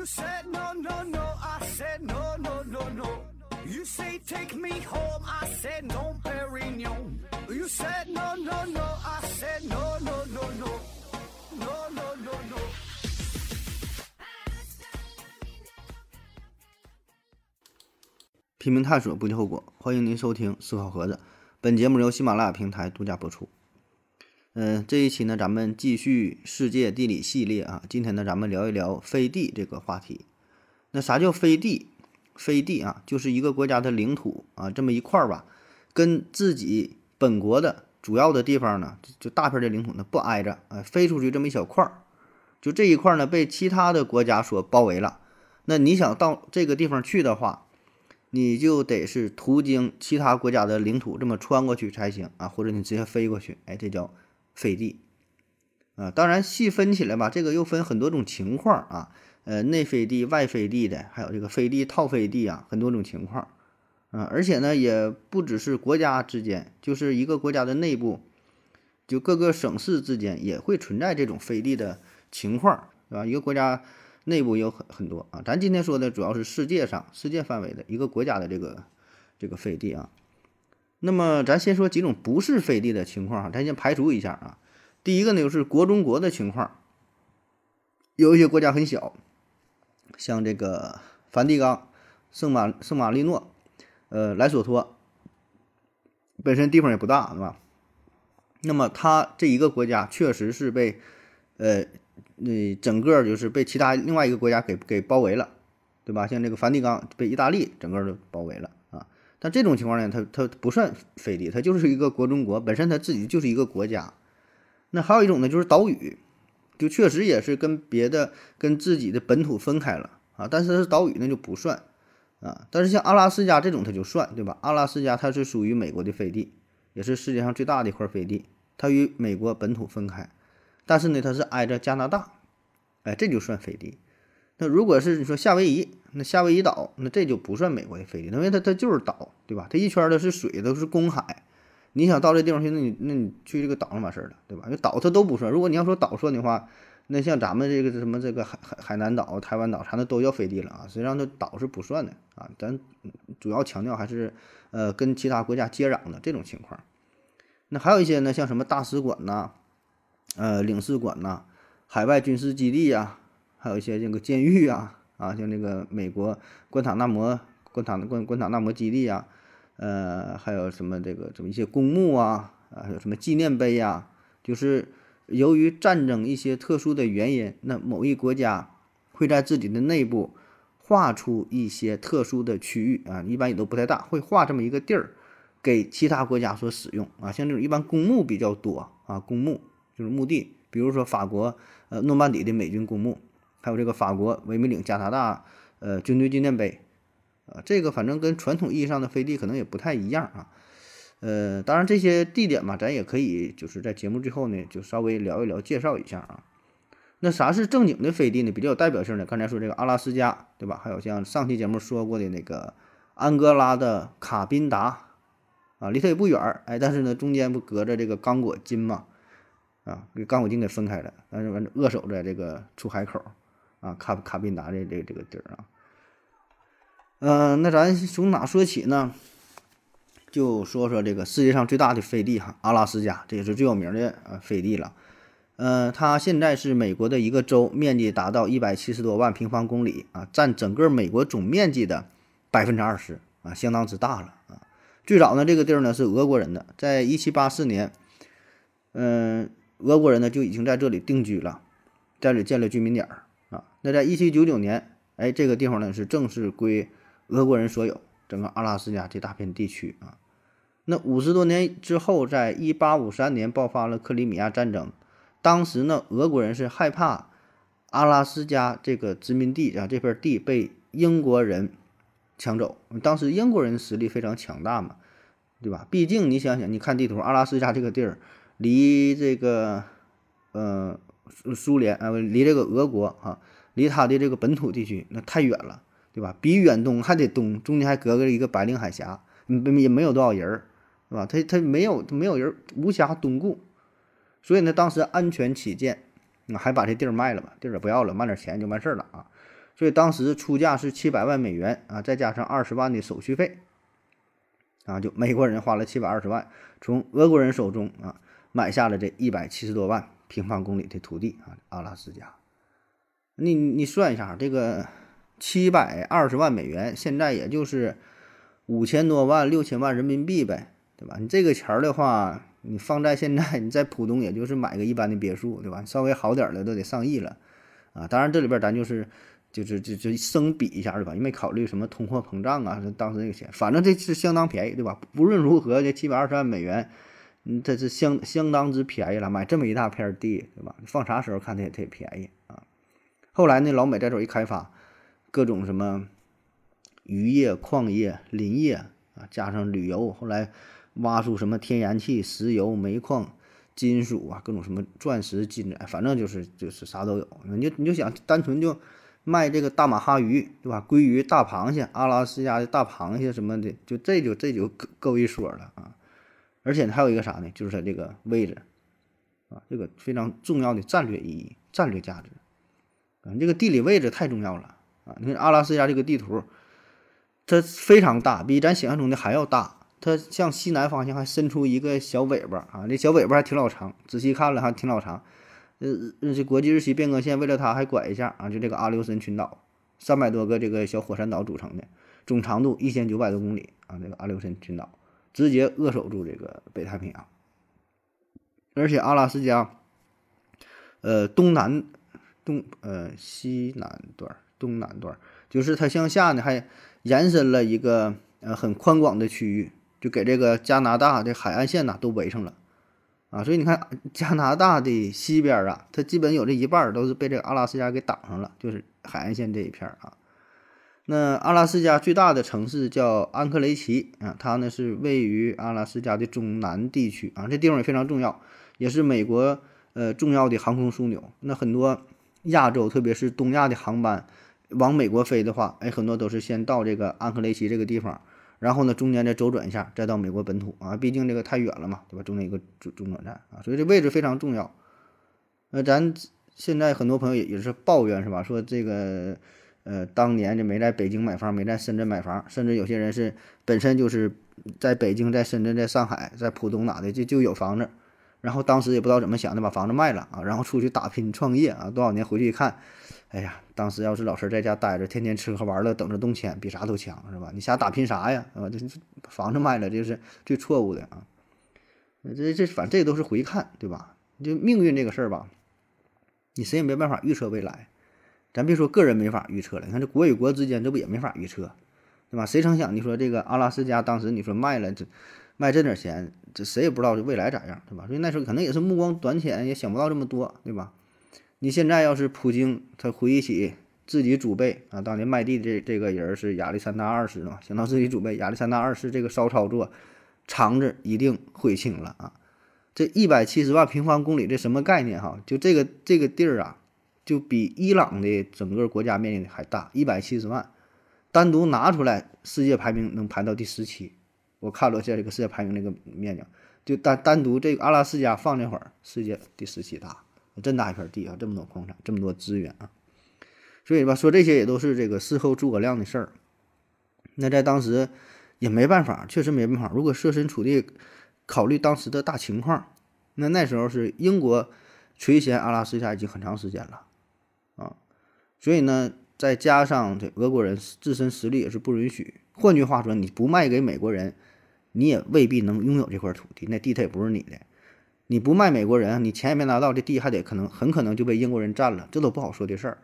You said no, no, no. I said no, no, no, no. You say take me home. I said no, Perignon. You said no, no, no. I said no, no, no, no. No, no, no, no. 拼命探索，不计后果。欢迎您收听思考盒子，本节目由喜马拉雅平台独家播出。嗯、这一期呢，咱们继续世界地理系列啊。今天呢，咱们聊一聊飞地这个话题。那啥叫飞地？飞地啊，就是一个国家的领土啊，这么一块儿吧，跟自己本国的主要的地方呢，就大片的领土呢不挨着，啊、飞出去这么一小块儿，就这一块儿呢被其他的国家所包围了。那你想到这个地方去的话，你就得是途经其他国家的领土，这么穿过去才行啊，或者你直接飞过去，哎，这叫飞地啊。当然细分起来吧，这个又分很多种情况啊，呃，内飞地、外飞地的，还有这个飞地套飞地啊，很多种情况啊。而且呢，也不只是国家之间，就是一个国家的内部，就各个省市之间也会存在这种飞地的情况，是吧？一个国家。内部有很很多啊，咱今天说的主要是世界上世界范围的一个国家的这个这个飞地啊。那么咱先说几种不是飞地的情况啊，咱先排除一下啊。第一个呢就是国中国的情况，有一些国家很小，像这个梵蒂冈、圣马圣马力诺、呃莱索托，本身地方也不大，对吧？那么它这一个国家确实是被呃。那整个就是被其他另外一个国家给给包围了，对吧？像这个梵蒂冈被意大利整个就包围了。但这种情况呢，它它不算飞地，它就是一个国中国，本身它自己就是一个国家。那还有一种呢，就是岛屿，就确实也是跟别的跟自己的本土分开了啊，但是它是岛屿那就不算啊。但是像阿拉斯加这种它就算，对吧？阿拉斯加它是属于美国的飞地，也是世界上最大的一块飞地，它与美国本土分开。但是呢，它是挨着加拿大，哎，这就算飞地。那如果是你说夏威夷，那夏威夷岛，那这就不算美国的飞地，因为它它就是岛，对吧？它一圈的是水，都是公海。你想到这地方去，那你那你去这个岛上完事儿了，对吧？因为岛它都不算。如果你要说岛算的话，那像咱们这个什么这个海海海南岛、台湾岛啥的都叫飞地了啊。实际上，它岛是不算的啊。咱主要强调还是呃跟其他国家接壤的这种情况。那还有一些呢，像什么大使馆呐。呃，领事馆呐，海外军事基地呀，还有一些这个监狱啊，啊，像那个美国关塔那摩、关塔关关塔那摩基地啊，呃，还有什么这个什么一些公墓啊，啊，还有什么纪念碑呀，就是由于战争一些特殊的原因，那某一国家会在自己的内部划出一些特殊的区域啊，一般也都不太大，会划这么一个地儿给其他国家所使用啊，像这种一般公墓比较多啊，公墓。就是墓地，比如说法国呃诺曼底的美军公墓，还有这个法国维米岭加拿大呃军队纪念碑，啊，这个反正跟传统意义上的飞地可能也不太一样啊。呃，当然这些地点嘛，咱也可以就是在节目最后呢，就稍微聊一聊，介绍一下啊。那啥是正经的飞地呢？比较有代表性的，刚才说这个阿拉斯加，对吧？还有像上期节目说过的那个安哥拉的卡宾达，啊，离它也不远儿，哎，但是呢，中间不隔着这个刚果金嘛。啊，给刚果金给分开了，但是完扼守在这个出海口，啊，卡卡宾达的这这个地儿啊，嗯，那咱从哪说起呢？就说说这个世界上最大的飞地哈，阿拉斯加，这也是最有名的呃飞地了。呃，它现在是美国的一个州，面积达到一百七十多万平方公里啊，占整个美国总面积的百分之二十啊，相当之大了啊。最早呢，这个地儿呢是俄国人的，在一七八四年，嗯。俄国人呢就已经在这里定居了，在这里建了居民点儿。那在一七九九年，哎，这个地方呢是正式归俄国人所有，整个阿拉斯加这大片地区啊。那五十多年之后，在一八五三年爆发了克里米亚战争，当时呢，俄国人是害怕阿拉斯加这个殖民地啊这片地被英国人抢走。当时英国人实力非常强大嘛，对吧？毕竟你想想，你看地图，阿拉斯加这个地儿。离这个，呃，苏联啊，离这个俄国啊，离它的这个本土地区那太远了，对吧？比远东还得东，中间还隔着一个白令海峡，没也没有多少人儿，是吧？他他没有没有人无暇东顾，所以呢，当时安全起见，还把这地儿卖了吧，地儿也不要了，卖点钱就完事儿了啊。所以当时出价是七百万美元啊，再加上二十万的手续费，啊，就美国人花了七百二十万，从俄国人手中啊买下了这一百七十多万平方公里的土地啊，阿拉斯加。你你算一下，这个七百二十万美元，现在也就是五千多万、六千万人民币呗，对吧？你这个钱儿的话，你放在现在，你在浦东也就是买个一般的别墅，对吧？稍微好点儿的都得上亿了，啊！当然这里边咱就是就是就就生比一下，对吧？也没考虑什么通货膨胀啊，当时那个钱，反正这是相当便宜，对吧？无论如何，这七百二十万美元，嗯，这是相相当之便宜了，买这么一大片地，对吧？放啥时候看它也特便宜啊！后来呢，老美在这一开发，各种什么渔业、矿业、林业啊，加上旅游，后来挖出什么天然气、石油、煤矿、金属啊，各种什么钻石、金子，反正就是就是啥都有。你就你就想单纯就卖这个大马哈鱼，对吧？鲑鱼、大螃蟹、阿拉斯加的大螃蟹什么的，就这就这就够够一说了啊！而且还有一个啥呢？就是它这个位置啊，这个非常重要的战略意义、战略价值。啊，这个地理位置太重要了啊！你看阿拉斯加这个地图，它非常大，比咱想象中的还要大。它向西南方向还伸出一个小尾巴啊，这小尾巴还挺老长，仔细看了还挺老长。呃，这国际日期变更线为了它还拐一下啊，就这个阿留申群岛，三百多个这个小火山岛组成的，总长度一千九百多公里啊，这个阿留申群岛直接扼守住这个北太平洋。而且阿拉斯加，呃，东南。东呃西南段东南段就是它向下呢，还延伸了一个呃很宽广的区域，就给这个加拿大的海岸线呐都围上了啊。所以你看加拿大的西边啊，它基本有这一半都是被这个阿拉斯加给挡上了，就是海岸线这一片啊。那阿拉斯加最大的城市叫安克雷奇啊，它呢是位于阿拉斯加的中南地区啊，这地方也非常重要，也是美国呃重要的航空枢纽。那很多。亚洲，特别是东亚的航班往美国飞的话，哎，很多都是先到这个安克雷奇这个地方，然后呢，中间再周转一下，再到美国本土啊。毕竟这个太远了嘛，对吧？中间一个中中转站啊，所以这位置非常重要。那咱现在很多朋友也也是抱怨是吧？说这个呃，当年这没在北京买房，没在深圳买房，甚至有些人是本身就是在北京、在深圳、在上海、在浦东哪的就就有房子。然后当时也不知道怎么想的，把房子卖了啊，然后出去打拼创业啊。多少年回去一看，哎呀，当时要是老实在家待着，天天吃喝玩乐，等着动迁，比啥都强，是吧？你瞎打拼啥呀？啊，这房子卖了，这是最错误的啊。这这反正这都是回看，对吧？就命运这个事儿吧，你谁也没办法预测未来。咱别说个人没法预测了，你看这国与国之间，这不也没法预测，对吧？谁成想你说这个阿拉斯加当时你说卖了这。卖这点钱，这谁也不知道这未来咋样，对吧？所以那时候可能也是目光短浅，也想不到这么多，对吧？你现在要是普京，他回忆起自己祖辈啊，当年卖地的这这个人是亚历山大二世嘛，想到自己祖辈亚历山大二世这个骚操作，肠子一定悔青了啊！这一百七十万平方公里这什么概念哈？就这个这个地儿啊，就比伊朗的整个国家面积还大，一百七十万，单独拿出来，世界排名能排到第十七。我看了一下这个世界排名那个面积，就单单独这个阿拉斯加放那会儿，世界第十七大，真大一片地啊，这么多矿产，这么多资源啊，所以吧，说这些也都是这个事后诸葛亮的事儿。那在当时也没办法，确实没办法。如果设身处地考虑当时的大情况，那那时候是英国垂涎阿拉斯加已经很长时间了啊，所以呢，再加上这俄国人自身实力也是不允许。换句话说，你不卖给美国人。你也未必能拥有这块土地，那地它也不是你的。你不卖美国人，你钱也没拿到，这地还得可能很可能就被英国人占了，这都不好说的事儿。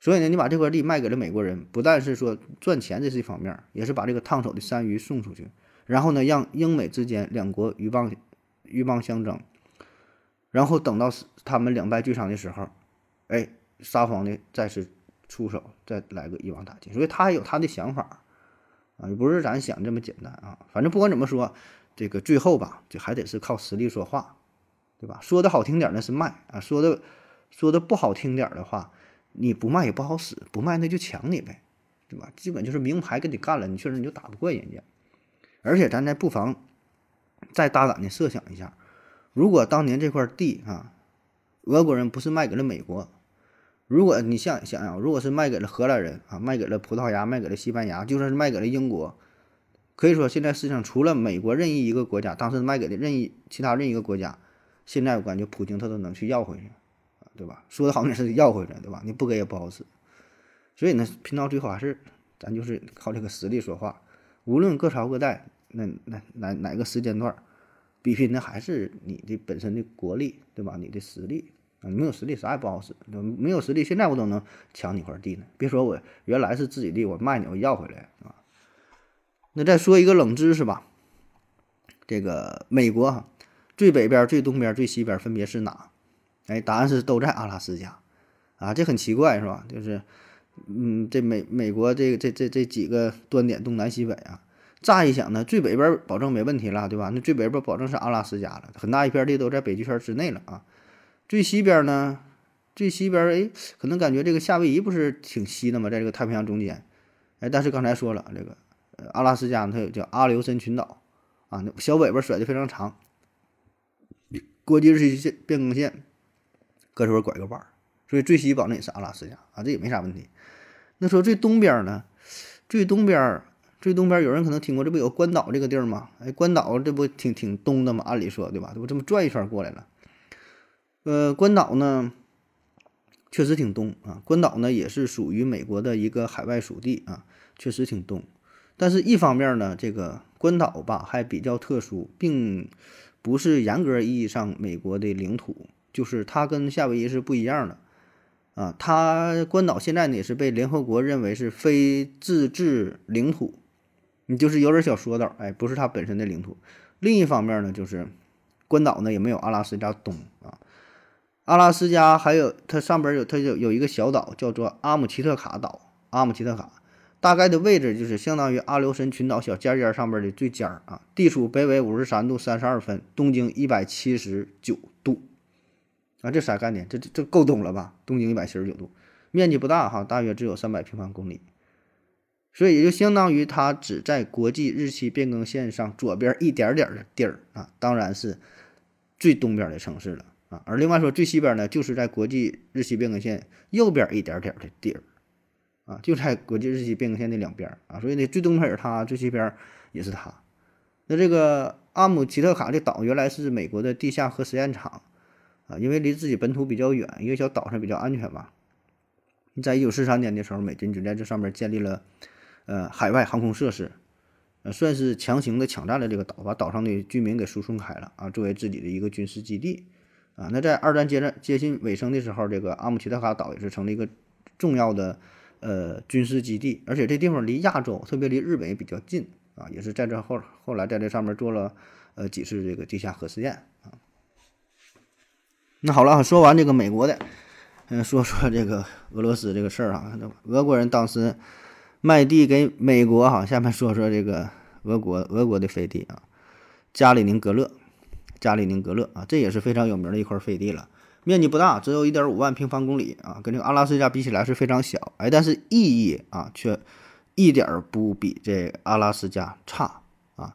所以呢，你把这块地卖给了美国人，不但是说赚钱，这是一方面，也是把这个烫手的山芋送出去，然后呢，让英美之间两国鹬蚌鹬蚌相争，然后等到他们两败俱伤的时候，哎，沙皇呢再次出手，再来个一网打尽。所以他还有他的想法。啊，也不是咱想这么简单啊！反正不管怎么说，这个最后吧，就还得是靠实力说话，对吧？说的好听点那是卖啊，说的说的不好听点的话，你不卖也不好使，不卖那就抢你呗，对吧？基本就是名牌跟你干了，你确实你就打不过人家。而且咱再不妨再大胆的设想一下，如果当年这块地啊，俄国人不是卖给了美国，如果你想想想，如果是卖给了荷兰人啊，卖给了葡萄牙，卖给了西班牙，就算是卖给了英国，可以说现在世界上除了美国任意一个国家，当时卖给的任意其他任意一个国家，现在我感觉普京他都能去要回去，对吧？说的好像是要回来，对吧？你不给也不好使。所以呢，拼到最后还是咱就是靠这个实力说话。无论各朝各代，那那哪哪个时间段，比拼的还是你的本身的国力，对吧？你的实力。啊，没有实力啥也不好使。没有实力，现在我都能抢你块地呢。别说我原来是自己地，我卖你，我要回来啊。那再说一个冷知识吧。这个美国，最北边、最东边、最西边分别是哪？哎，答案是都在阿拉斯加啊。这很奇怪是吧？就是，嗯，这美美国这这这这几个端点东南西北啊，乍一想呢，最北边保证没问题了，对吧？那最北边保证是阿拉斯加了，很大一片地都在北极圈之内了啊。最西边呢？最西边哎，可能感觉这个夏威夷不是挺西的吗？在这个太平洋中间，哎，但是刚才说了，这个阿拉斯加它有叫阿留申群岛啊，那小尾巴甩的非常长，国际日期线变更线搁这会拐个弯，所以最西保证也是阿拉斯加啊，这也没啥问题。那说最东边呢？最东边，最东边有人可能听过，这不有关岛这个地儿吗？哎，关岛这不挺挺东的吗？按理说对吧？这不这么转一圈过来了。呃，关岛呢，确实挺东啊。关岛呢，也是属于美国的一个海外属地啊，确实挺东。但是，一方面呢，这个关岛吧还比较特殊，并不是严格意义上美国的领土，就是它跟夏威夷是不一样的啊。它关岛现在呢也是被联合国认为是非自治领土，你就是有点小说道，哎，不是它本身的领土。另一方面呢，就是关岛呢也没有阿拉斯加东啊。阿拉斯加还有它上边有它有有一个小岛叫做阿姆奇特卡岛，阿姆奇特卡大概的位置就是相当于阿留申群岛小尖尖上边的最尖儿啊，地处北纬五十三度三十二分，东经一百七十九度啊，这啥概念？这这这够东了吧？东经一百七十九度，面积不大哈，大约只有三百平方公里，所以也就相当于它只在国际日期变更线上左边一点点的地儿啊，当然是最东边的城市了。啊，而另外说最西边呢，就是在国际日期变更线右边一点点的地儿，啊，就在国际日期变更线的两边啊，所以呢，最东边是它，最西边也是它。那这个阿姆奇特卡这岛原来是美国的地下核实验场啊，因为离自己本土比较远，一个小岛上比较安全嘛。在一九四三年的时候，美军就在这上面建立了呃海外航空设施，呃，算是强行的抢占了这个岛，把岛上的居民给输送开了啊，作为自己的一个军事基地。啊，那在二战接着接近尾声的时候，这个阿姆奇特卡岛也是成了一个重要的呃军事基地，而且这地方离亚洲，特别离日本也比较近啊，也是在这后后来在这上面做了呃几次这个地下核试验啊。那好了，说完这个美国的，嗯，说说这个俄罗斯这个事儿啊，俄国人当时卖地给美国哈，下面说说这个俄国俄国的飞地啊，加里宁格勒。加里宁格勒啊，这也是非常有名的一块废地了，面积不大，只有一点五万平方公里啊，跟这个阿拉斯加比起来是非常小，哎，但是意义啊却一点不比这阿拉斯加差啊。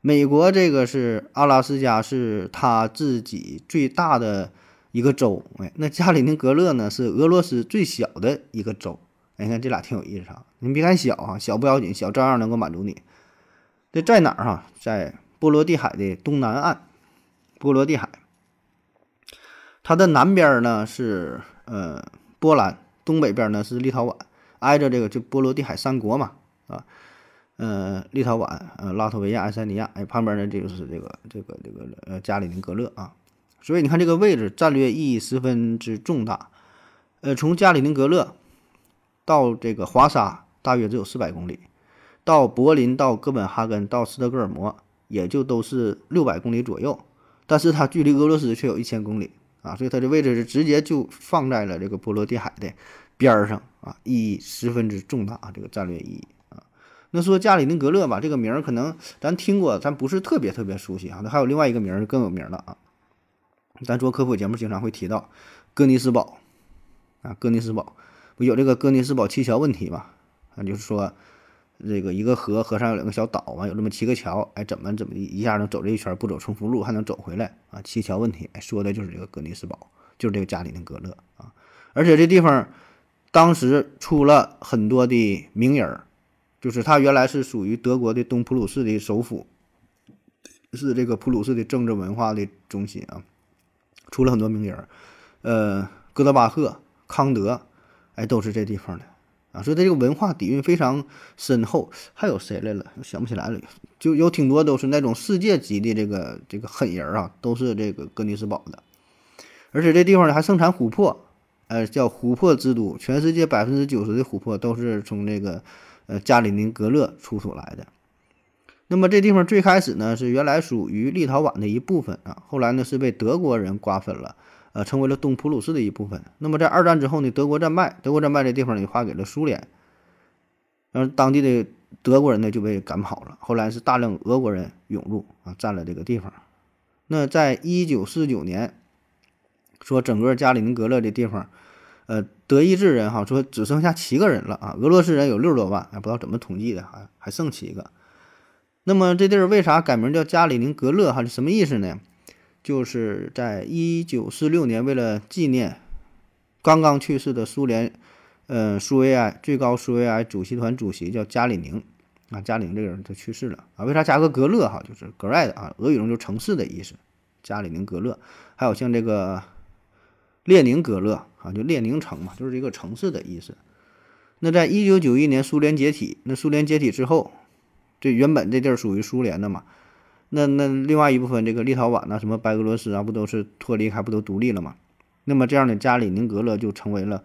美国这个是阿拉斯加是他自己最大的一个州，哎，那加里宁格勒呢是俄罗斯最小的一个州，哎，你看这俩挺有意思啊，你别看小啊，小不要紧，小照样能够满足你。这在哪儿哈？在波罗的海的东南岸。波罗的海，它的南边呢是呃波兰，东北边呢是立陶宛，挨着这个就波罗的海三国嘛，啊，呃立陶宛、呃拉脱维亚、爱沙尼亚，哎旁边呢这个是这个这个这个呃加里宁格勒啊，所以你看这个位置战略意义十分之重大，呃从加里宁格勒到这个华沙大约只有四百公里，到柏林、到哥本哈根、到斯德哥尔摩也就都是六百公里左右。但是它距离俄罗斯却有一千公里啊，所以它的位置是直接就放在了这个波罗的海的边儿上啊，意义十分之重大啊，这个战略意义啊。那说加里宁格勒吧，这个名儿可能咱听过，咱不是特别特别熟悉啊。那还有另外一个名儿更有名的啊，咱做科普节目经常会提到哥尼斯堡啊，哥尼斯堡不有这个哥尼斯堡七桥问题嘛？啊，就是说。这个一个河，河上有两个小岛啊，有这么七个桥，哎，怎么怎么一下能走这一圈，不走重复路还能走回来啊？七桥问题，哎，说的就是这个哥尼斯堡，就是这个加里宁格勒啊。而且这地方当时出了很多的名人儿，就是它原来是属于德国的东普鲁士的首府，是这个普鲁士的政治文化的中心啊，出了很多名人儿，呃，哥德巴赫、康德，哎，都是这地方的啊，所以它这个文化底蕴非常深厚。还有谁来了？想不起来了，就有挺多都是那种世界级的这个这个狠人啊，都是这个哥尼斯堡的。而且这地方呢还盛产琥珀，呃，叫琥珀之都，全世界百分之九十的琥珀都是从这个呃加里宁格勒出土来的。那么这地方最开始呢是原来属于立陶宛的一部分啊，后来呢是被德国人瓜分了，呃，成为了东普鲁士的一部分。那么在二战之后呢，德国战败，德国战败这地方呢划给了苏联，然后当地的德国人呢就被赶跑了。后来是大量俄国人涌入啊，占了这个地方。那在一九四九年。说整个加里宁格勒这地方，呃，德意志人哈说只剩下七个人了啊，俄罗斯人有六十多万，还不知道怎么统计的，还还剩七个。那么这地儿为啥改名叫加里宁格勒哈？什么意思呢？就是在一九四六年，为了纪念刚刚去世的苏联，呃，苏维埃最高苏维埃主席团主席叫加里宁啊，加里宁这个人他去世了啊，为啥加个格勒哈？就是格外的啊，俄语中就城市的意思，加里宁格勒。还有像这个。列宁格勒啊，就列宁城嘛，就是一个城市的意思。那在一九九一年苏联解体，那苏联解体之后，这原本这地儿属于苏联的嘛，那那另外一部分这个立陶宛呐，什么白俄罗斯啊，不都是脱离还不都独立了嘛？那么这样的加里宁格勒就成为了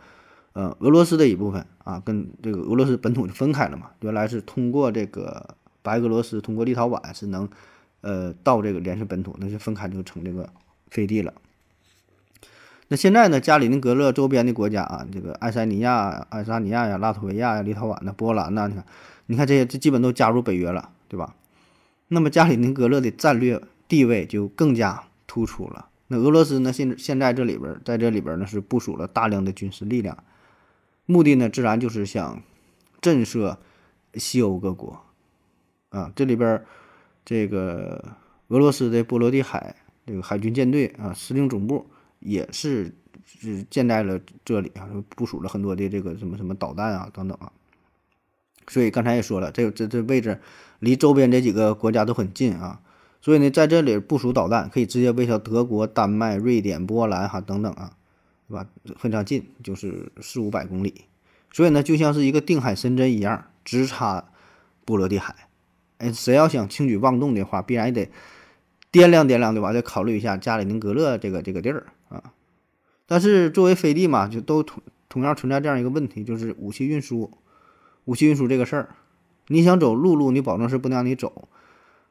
呃俄罗斯的一部分啊，跟这个俄罗斯本土就分开了嘛。原来是通过这个白俄罗斯，通过立陶宛是能呃到这个联系本土，那就分开就成这个飞地了。那现在呢？加里宁格勒周边的国家啊，这个爱沙尼亚、爱沙尼亚呀、拉脱维亚呀、立陶宛呐、波兰呐，你看，你看这些，这基本都加入北约了，对吧？那么加里宁格勒的战略地位就更加突出了。那俄罗斯呢？现现在这里边，在这里边呢是部署了大量的军事力量，目的呢自然就是想震慑西欧各国啊。这里边这个俄罗斯的波罗的海这个海军舰队啊，司令总部。也是是建在了这里啊，部署了很多的这个什么什么导弹啊等等啊，所以刚才也说了，这这这位置离周边这几个国家都很近啊，所以呢在这里部署导弹可以直接威慑德国、丹麦、瑞典、波兰哈等等啊，对吧？非常近，就是四五百公里，所以呢就像是一个定海神针一样，直插波罗的海。哎，谁要想轻举妄动的话，必然也得掂量掂量对吧？再考虑一下加里宁格勒这个这个地儿。啊，但是作为飞地嘛，就都同同样存在这样一个问题，就是武器运输，武器运输这个事儿，你想走陆路，你保证是不能让你走，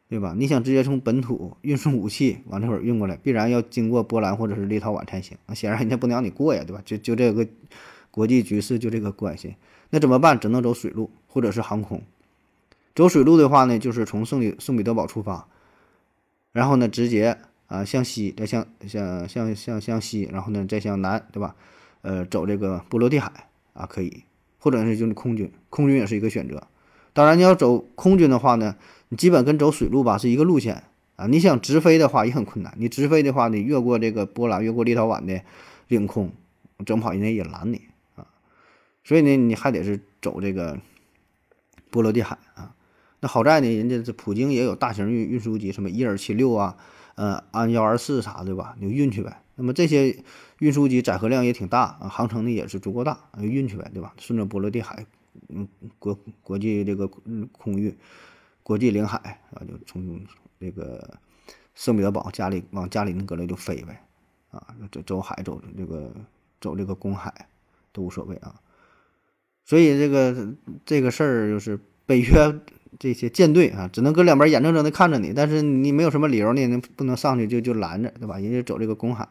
对吧？你想直接从本土运送武器往这会儿运过来，必然要经过波兰或者是立陶宛才行。那显然人家不能让你过呀，对吧？就就这个国际局势就这个关系，那怎么办？只能走水路或者是航空。走水路的话呢，就是从圣彼圣彼得堡出发，然后呢直接。啊，向西再向向向向向西，然后呢再向南，对吧？呃，走这个波罗的海啊，可以，或者是就是空军，空军也是一个选择。当然，你要走空军的话呢，你基本跟走水路吧是一个路线啊。你想直飞的话也很困难，你直飞的话，你越过这个波兰，越过立陶宛的领空，整不好人家也拦你啊。所以呢，你还得是走这个波罗的海啊。那好在呢，人家这普京也有大型运运输机，什么伊尔七六啊。呃，安幺二四啥的吧，你就运去呗。那么这些运输机载荷量也挺大啊，航程呢也是足够大，就运去呗，对吧？顺着波罗的海，嗯，国国际这个空域，国际领海啊，就从这个圣彼得堡家里往加里宁格勒就飞呗，啊，走走海走这个走这个公海都无所谓啊。所以这个这个事儿就是北约。这些舰队啊，只能搁两边眼睁睁的看着你，但是你没有什么理由呢，你不能上去就就拦着，对吧？人家走这个公海，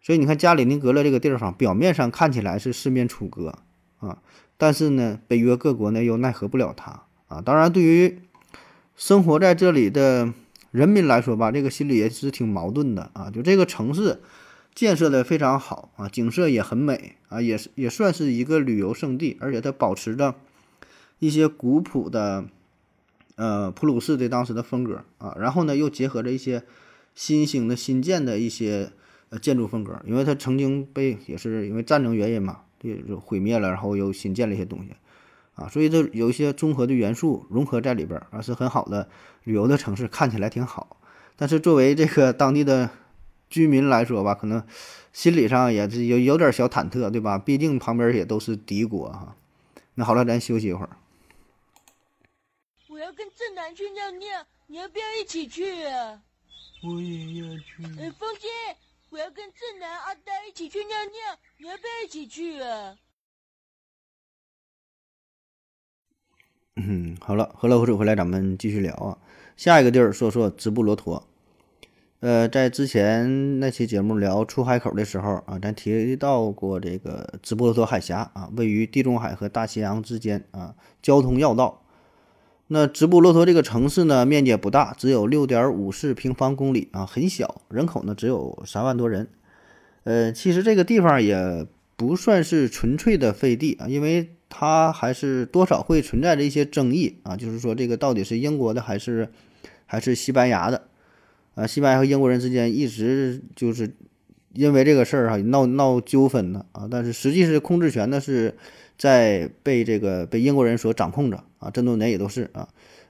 所以你看加里宁格勒这个地方，表面上看起来是四面楚歌啊，但是呢，北约各国呢又奈何不了他啊。当然，对于生活在这里的人民来说吧，这个心里也是挺矛盾的啊。就这个城市建设的非常好啊，景色也很美啊，也是也算是一个旅游胜地，而且它保持着。一些古朴的，呃，普鲁士的当时的风格啊，然后呢，又结合着一些新兴的新建的一些呃建筑风格，因为它曾经被也是因为战争原因嘛，就毁灭了，然后又新建了一些东西，啊，所以这有一些综合的元素融合在里边儿啊，是很好的旅游的城市，看起来挺好。但是作为这个当地的居民来说吧，可能心理上也是有有点小忐忑，对吧？毕竟旁边也都是敌国哈。那好了，咱休息一会儿。我要跟正南去尿尿，你要不要一起去啊？我也要去。呃，风姐，我要跟正南、阿呆一起去尿尿，你要不要一起去啊？嗯，好了，喝了口水回来，咱们继续聊啊。下一个地儿，说说直布罗陀。呃，在之前那期节目聊出海口的时候啊，咱提到过这个直布罗陀海峡啊，位于地中海和大西洋之间啊，交通要道。那直布罗陀这个城市呢，面积也不大，只有六点五四平方公里啊，很小，人口呢只有三万多人。呃，其实这个地方也不算是纯粹的废地啊，因为它还是多少会存在着一些争议啊，就是说这个到底是英国的还是还是西班牙的？啊，西班牙和英国人之间一直就是因为这个事儿哈闹闹纠纷呢啊，但是实际是控制权呢是在被这个被英国人所掌控着啊，这么多年也都是啊，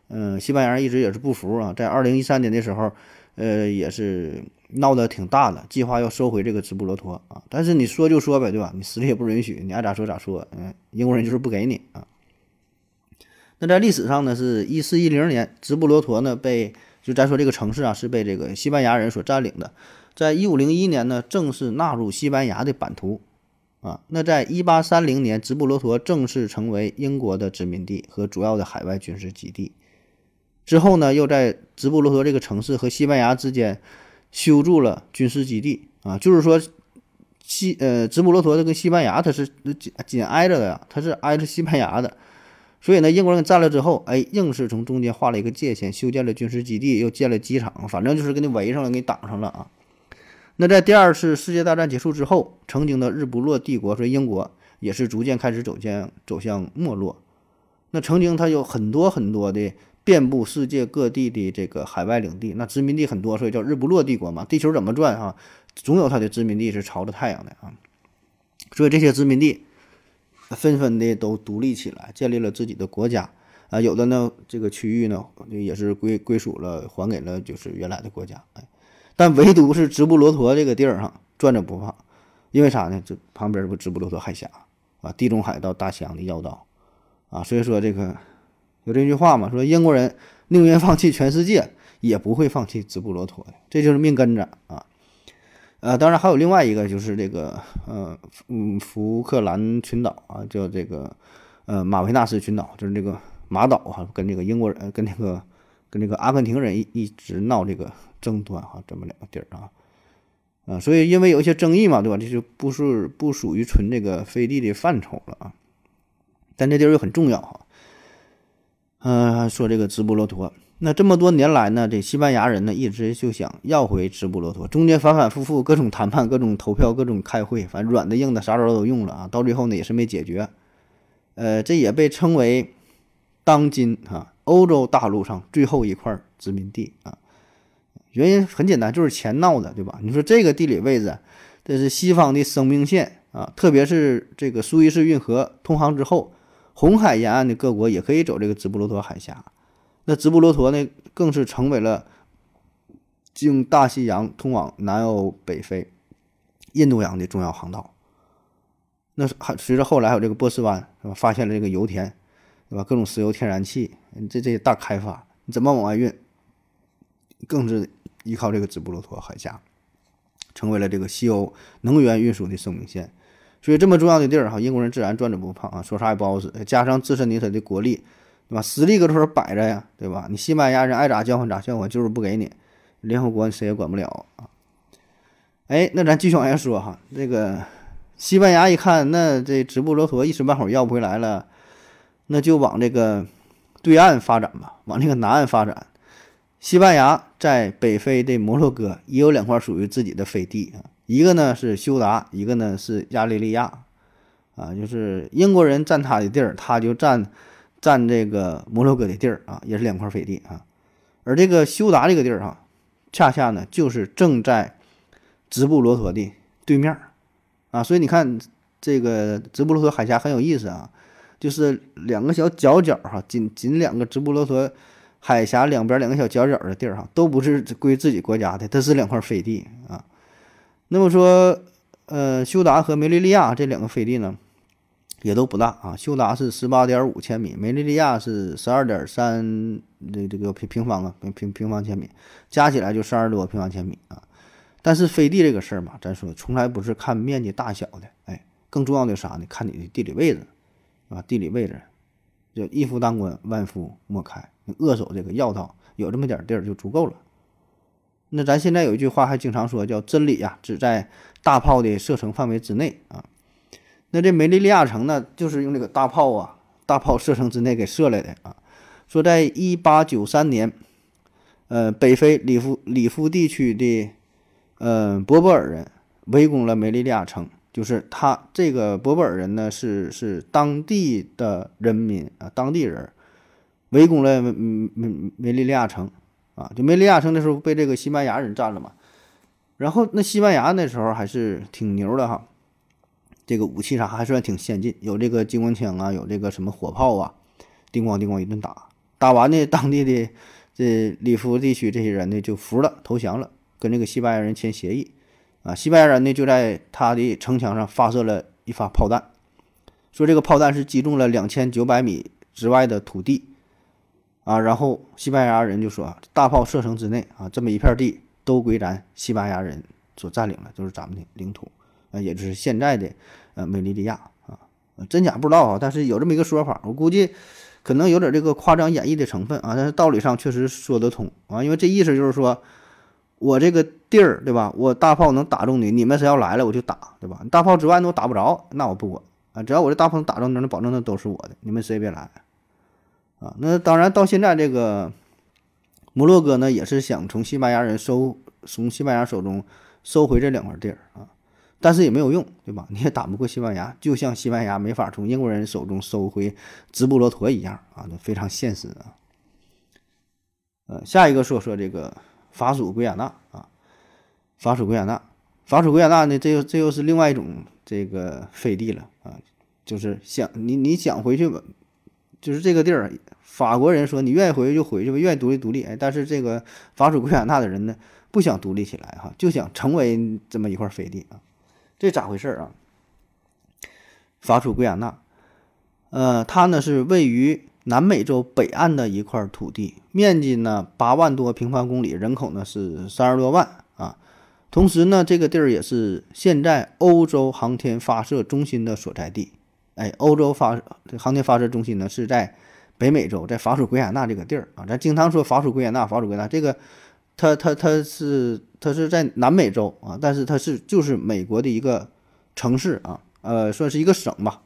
嗯，西班牙人一直也是不服啊，在二零一三年的时候，呃，也是闹得挺大的，计划要收回这个直布罗陀啊，但是你说就说呗，对吧？你实力也不允许，你爱咋说咋说，嗯，英国人就是不给你啊。那在历史上呢，是一四一零年，直布罗陀呢被。就咱说这个城市啊，是被这个西班牙人所占领的。在一五零一年呢，正式纳入西班牙的版图，啊，那在一八三零年，直布罗陀正式成为英国的殖民地和主要的海外军事基地。之后呢，又在直布罗陀这个城市和西班牙之间修筑了军事基地，啊，就是说西呃直布罗陀这跟西班牙它是紧紧挨着的呀，它是挨着西班牙的。所以呢，英国人占了之后，哎，硬是从中间画了一个界限，修建了军事基地，又建了机场，反正就是给你围上了，给你挡上了啊。那在第二次世界大战结束之后，曾经的日不落帝国，说英国也是逐渐开始走向走向没落。那曾经它有很多很多的遍布世界各地的这个海外领地，那殖民地很多，所以叫日不落帝国嘛。地球怎么转啊？总有它的殖民地是朝着太阳的啊。所以这些殖民地。纷纷的都独立起来，建立了自己的国家啊，有的呢，这个区域呢也是归归属了，还给了就是原来的国家。哎，但唯独是直布罗陀这个地儿哈，转着不放，因为啥呢？这旁边不直布罗陀海峡啊，地中海到大西洋的要道啊，所以说这个有这句话嘛，说英国人宁愿放弃全世界，也不会放弃直布罗陀的，这就是命根子啊。呃，当然还有另外一个，就是这个，呃，嗯，福克兰群岛啊，叫这个，呃，马维纳斯群岛，就是这个马岛啊，跟这个英国人，跟那个，跟这个阿根廷人一一直闹这个争端哈，这么两个地儿啊，啊，所以因为有一些争议嘛，对吧？这就不是不属于纯这个飞地的范畴了啊，但这地儿又很重要哈，嗯，说这个直布罗陀。那这么多年来呢，这西班牙人呢一直就想要回直布罗陀，中间反反复复各种谈判、各种投票、各种开会，反正软的硬的啥招都用了啊，到最后呢也是没解决。呃，这也被称为当今啊欧洲大陆上最后一块殖民地啊。原因很简单，就是钱闹的，对吧？你说这个地理位置，这是西方的生命线啊，特别是这个苏伊士运河通航之后，红海沿岸的各国也可以走这个直布罗陀海峡。那直布罗陀呢，更是成为了经大西洋通往南欧、北非、印度洋的重要航道。那还随着后来还有这个波斯湾是吧，发现了这个油田，对吧？各种石油、天然气，这这些大开发，你怎么往外运？更是依靠这个直布罗陀海峡，成为了这个西欧能源运输的生命线。所以这么重要的地儿哈，英国人自然转着不胖啊，说啥也不好使。加上自身的它的国力。对吧？实力搁这儿摆着呀，对吧？你西班牙人爱咋叫唤咋叫唤，就是不给你。联合国谁也管不了啊。哎，那咱继续往下说哈。这个西班牙一看，那这直布罗陀一时半会儿要不回来了，那就往这个对岸发展吧，往这个南岸发展。西班牙在北非的摩洛哥也有两块属于自己的飞地啊，一个呢是休达，一个呢是亚利利亚。啊，就是英国人占他的地儿，他就占。占这个摩洛哥的地儿啊，也是两块飞地啊，而这个休达这个地儿哈，恰恰呢就是正在直布罗陀的对面儿啊，所以你看这个直布罗陀海峡很有意思啊，就是两个小角角哈，仅仅两个直布罗陀海峡两边两个小角角的地儿哈，都不是归自己国家的，它是两块飞地啊。那么说，呃，休达和梅利利亚这两个飞地呢，也都不大啊。休达是十八点五千米，梅利利亚是十二点三这这个平平方啊平平平方千米，加起来就十二多平方千米啊。但是飞地这个事儿嘛，咱说从来不是看面积大小的，哎，更重要的啥呢？看你的地理位置，啊，地理位置，就一夫当关，万夫莫开，扼守这个要道，有这么点地儿就足够了。那咱现在有一句话还经常说，叫真理呀，只在大炮的射程范围之内啊。那这梅利利亚城呢，就是用这个大炮啊，大炮射程之内给射来的啊。说在一八九三年，呃，北非里夫里夫地区的呃博博尔人围攻了梅利利亚城，就是他这个博博尔人呢，是是当地的人民啊，当地人围攻了梅梅梅利利亚城。啊，就梅利亚城那时候被这个西班牙人占了嘛，然后那西班牙那时候还是挺牛的哈，这个武器啥还算挺先进，有这个机关枪啊，有这个什么火炮啊，叮咣叮咣一顿打，打完呢，当地的这里夫地区这些人呢就服了，投降了，跟这个西班牙人签协议，啊，西班牙人呢就在他的城墙上发射了一发炮弹，说这个炮弹是击中了两千九百米之外的土地。啊，然后西班牙人就说：“大炮射程之内啊，这么一片地都归咱西班牙人所占领了，就是咱们的领土啊，也就是现在的呃美利利亚啊，真假不知道啊，但是有这么一个说法，我估计可能有点这个夸张演绎的成分啊，但是道理上确实说得通啊，因为这意思就是说我这个地儿对吧，我大炮能打中你，你们谁要来了我就打对吧？大炮之外都打不着，那我不管啊，只要我这大炮能打中，那保证那都是我的，你们谁也别来。”啊，那当然，到现在这个摩洛哥呢，也是想从西班牙人收，从西班牙手中收回这两块地儿啊，但是也没有用，对吧？你也打不过西班牙，就像西班牙没法从英国人手中收回直布罗陀一样啊，那非常现实啊。呃，下一个说说这个法属圭亚那啊，法属圭亚那，法属圭亚那呢，这又这又是另外一种这个飞地了啊，就是想你你想回去吧。就是这个地儿，法国人说你愿意回去就回去吧，愿意独立独立。哎，但是这个法属圭亚那的人呢，不想独立起来哈，就想成为这么一块飞地啊。这咋回事啊？法属圭亚那，呃，它呢是位于南美洲北岸的一块土地，面积呢八万多平方公里，人口呢是三十多万啊。同时呢，这个地儿也是现在欧洲航天发射中心的所在地。哎，欧洲发航天发射中心呢是在北美洲，在法属圭亚那这个地儿啊。咱经常说法属圭亚那，法属圭亚那这个，它它它是它是在南美洲啊，但是它是就是美国的一个城市啊，呃，算是一个省吧。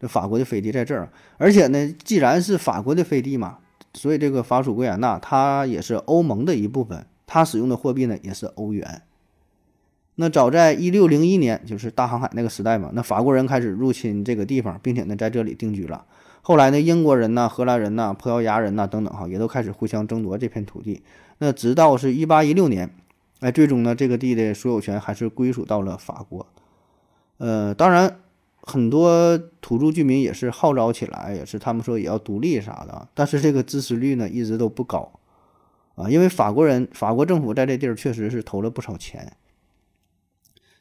这法国的飞地在这儿，而且呢，既然是法国的飞地嘛，所以这个法属圭亚那它也是欧盟的一部分，它使用的货币呢也是欧元。那早在一六零一年，就是大航海那个时代嘛，那法国人开始入侵这个地方，并且呢在这里定居了。后来呢，英国人呐、荷兰人呐、葡萄牙人呐等等哈，也都开始互相争夺这片土地。那直到是一八一六年，哎，最终呢，这个地的所有权还是归属到了法国。呃，当然，很多土著居民也是号召起来，也是他们说也要独立啥的，但是这个支持率呢一直都不高啊，因为法国人、法国政府在这地儿确实是投了不少钱。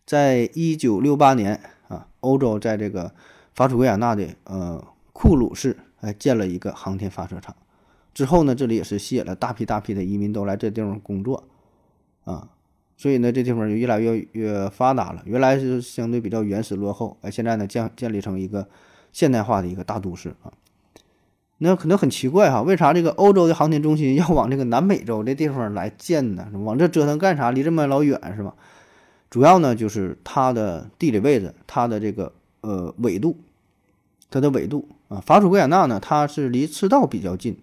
在一九六八年啊，欧洲在这个法属圭亚那的呃库鲁市哎建了一个航天发射场，之后呢，这里也是吸引了大批大批的移民都来这地方工作啊，所以呢，这地方就越来越越发达了。原来是相对比较原始落后，哎，现在呢建建立成一个现代化的一个大都市啊。那可能很奇怪哈，为啥这个欧洲的航天中心要往这个南美洲这地方来建呢？往这折腾干啥？离这么老远是吧？主要呢就是它的地理位置，它的这个呃纬度，它的纬度啊，法属圭亚那呢，它是离赤道比较近，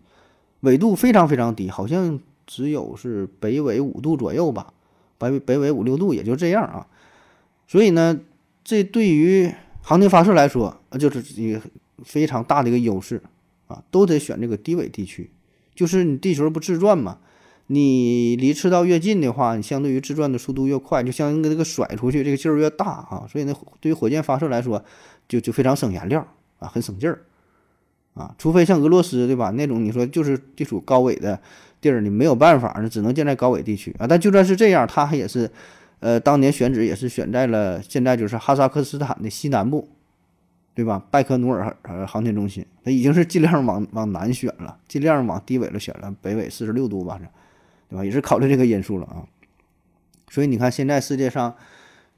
纬度非常非常低，好像只有是北纬五度左右吧，北北纬五六度也就这样啊。所以呢，这对于航天发射来说，就是一个非常大的一个优势啊，都得选这个低纬地区，就是你地球不自转嘛。你离赤道越近的话，你相对于自转的速度越快，就相当于这个甩出去这个劲儿越大啊，所以呢，对于火箭发射来说，就就非常省燃料啊，很省劲儿啊。除非像俄罗斯对吧，那种你说就是地处高纬的地儿，你没有办法，只能建在高纬地区啊。但就算是这样，它也是，呃，当年选址也是选在了现在就是哈萨克斯坦的西南部。对吧？拜科努尔呃航天中心，它已经是尽量往往南选了，尽量往低纬了选了，北纬四十六度吧，这，对吧？也是考虑这个因素了啊。所以你看，现在世界上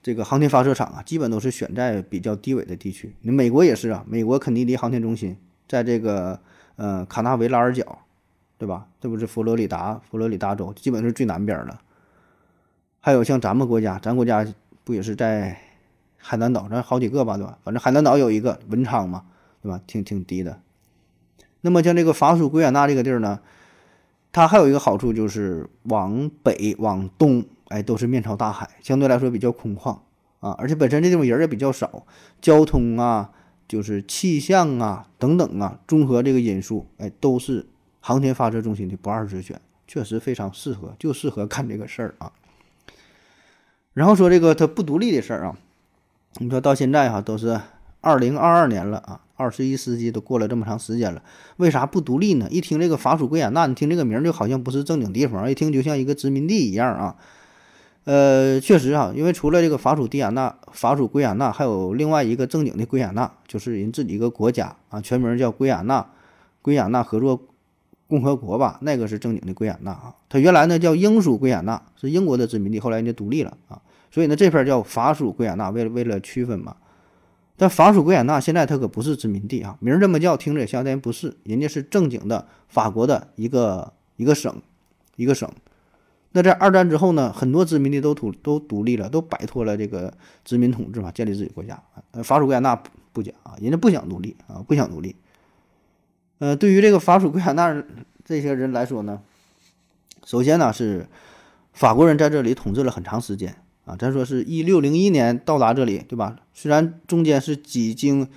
这个航天发射场啊，基本都是选在比较低纬的地区。你美国也是啊，美国肯尼迪航天中心在这个呃卡纳维拉尔角，对吧？这不是佛罗里达佛罗里达州，基本是最南边了。还有像咱们国家，咱国家不也是在？海南岛咱好几个吧，对吧？反正海南岛有一个文昌嘛，对吧？挺挺低的。那么像这个法属圭亚那这个地儿呢，它还有一个好处就是往北、往东，哎，都是面朝大海，相对来说比较空旷啊。而且本身这地方人也比较少，交通啊，就是气象啊等等啊，综合这个因素，哎，都是航天发射中心的不二之选，确实非常适合，就适合干这个事儿啊。然后说这个它不独立的事儿啊。你说到现在哈，都是二零二二年了啊，二十一世纪都过了这么长时间了，为啥不独立呢？一听这个法属圭亚那，你听这个名儿就好像不是正经地方，一听就像一个殖民地一样啊。呃，确实哈，因为除了这个法属蒂亚纳、法属圭亚那，还有另外一个正经的圭亚那，就是人自己一个国家啊，全名叫圭亚那圭亚那合作共和国吧，那个是正经的圭亚那啊。它原来呢叫英属圭亚那，是英国的殖民地，后来人家独立了啊。所以呢，这片叫法属圭亚那，为了为了区分嘛。但法属圭亚那现在它可不是殖民地啊，名这么叫，听着也相当于不是，人家是正经的法国的一个一个省，一个省。那在二战之后呢，很多殖民地都土都独立了，都摆脱了这个殖民统治嘛，建立自己国家。呃，法属圭亚那不讲啊，人家不想独立啊，不想独立。呃，对于这个法属圭亚那这些人来说呢，首先呢是法国人在这里统治了很长时间。啊，咱说是一六零一年到达这里，对吧？虽然中间是几经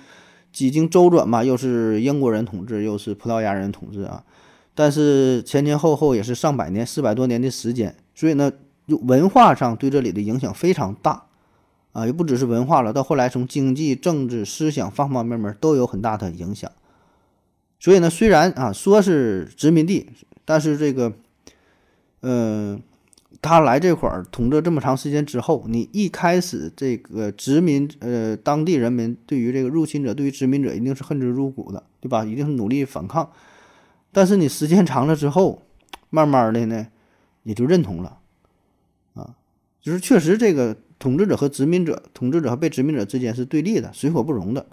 几经周转吧，又是英国人统治，又是葡萄牙人统治啊，但是前前后后也是上百年，四百多年的时间，所以呢，文化上对这里的影响非常大啊，也不只是文化了，到后来从经济、政治、思想方方面面都有很大的影响。所以呢，虽然啊说是殖民地，但是这个，嗯。他来这块儿统治这么长时间之后，你一开始这个殖民呃当地人民对于这个入侵者、对于殖民者一定是恨之入骨的，对吧？一定是努力反抗。但是你时间长了之后，慢慢的呢，也就认同了，啊，就是确实这个统治者和殖民者、统治者和被殖民者之间是对立的、水火不容的。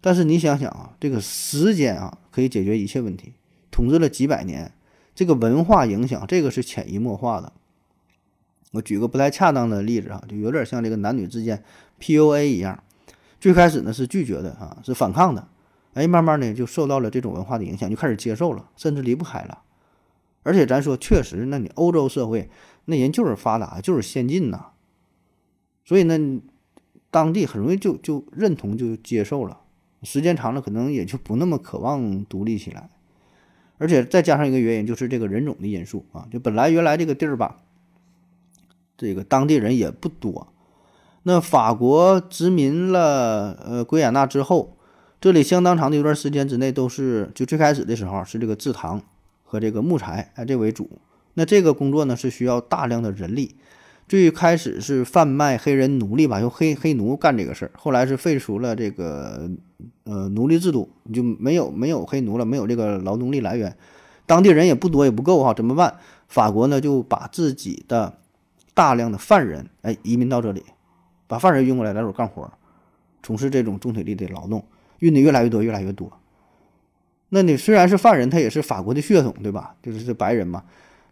但是你想想啊，这个时间啊可以解决一切问题。统治了几百年，这个文化影响，这个是潜移默化的。我举个不太恰当的例子啊，就有点像这个男女之间 PUA 一样，最开始呢是拒绝的啊，是反抗的，哎，慢慢呢就受到了这种文化的影响，就开始接受了，甚至离不开了。而且咱说，确实，那你欧洲社会那人就是发达，就是先进呐，所以呢，当地很容易就就认同就接受了，时间长了可能也就不那么渴望独立起来。而且再加上一个原因，就是这个人种的因素啊，就本来原来这个地儿吧。这个当地人也不多，那法国殖民了呃圭亚那之后，这里相当长的一段时间之内都是就最开始的时候是这个制糖和这个木材哎这为主，那这个工作呢是需要大量的人力，最开始是贩卖黑人奴隶吧，用黑黑奴干这个事儿，后来是废除了这个呃奴隶制度，就没有没有黑奴了，没有这个劳动力来源，当地人也不多也不够哈，怎么办？法国呢就把自己的大量的犯人哎移民到这里，把犯人运过来来这干活，从事这种重体力的劳动，运的越来越多越来越多。那你虽然是犯人，他也是法国的血统，对吧？就是是白人嘛。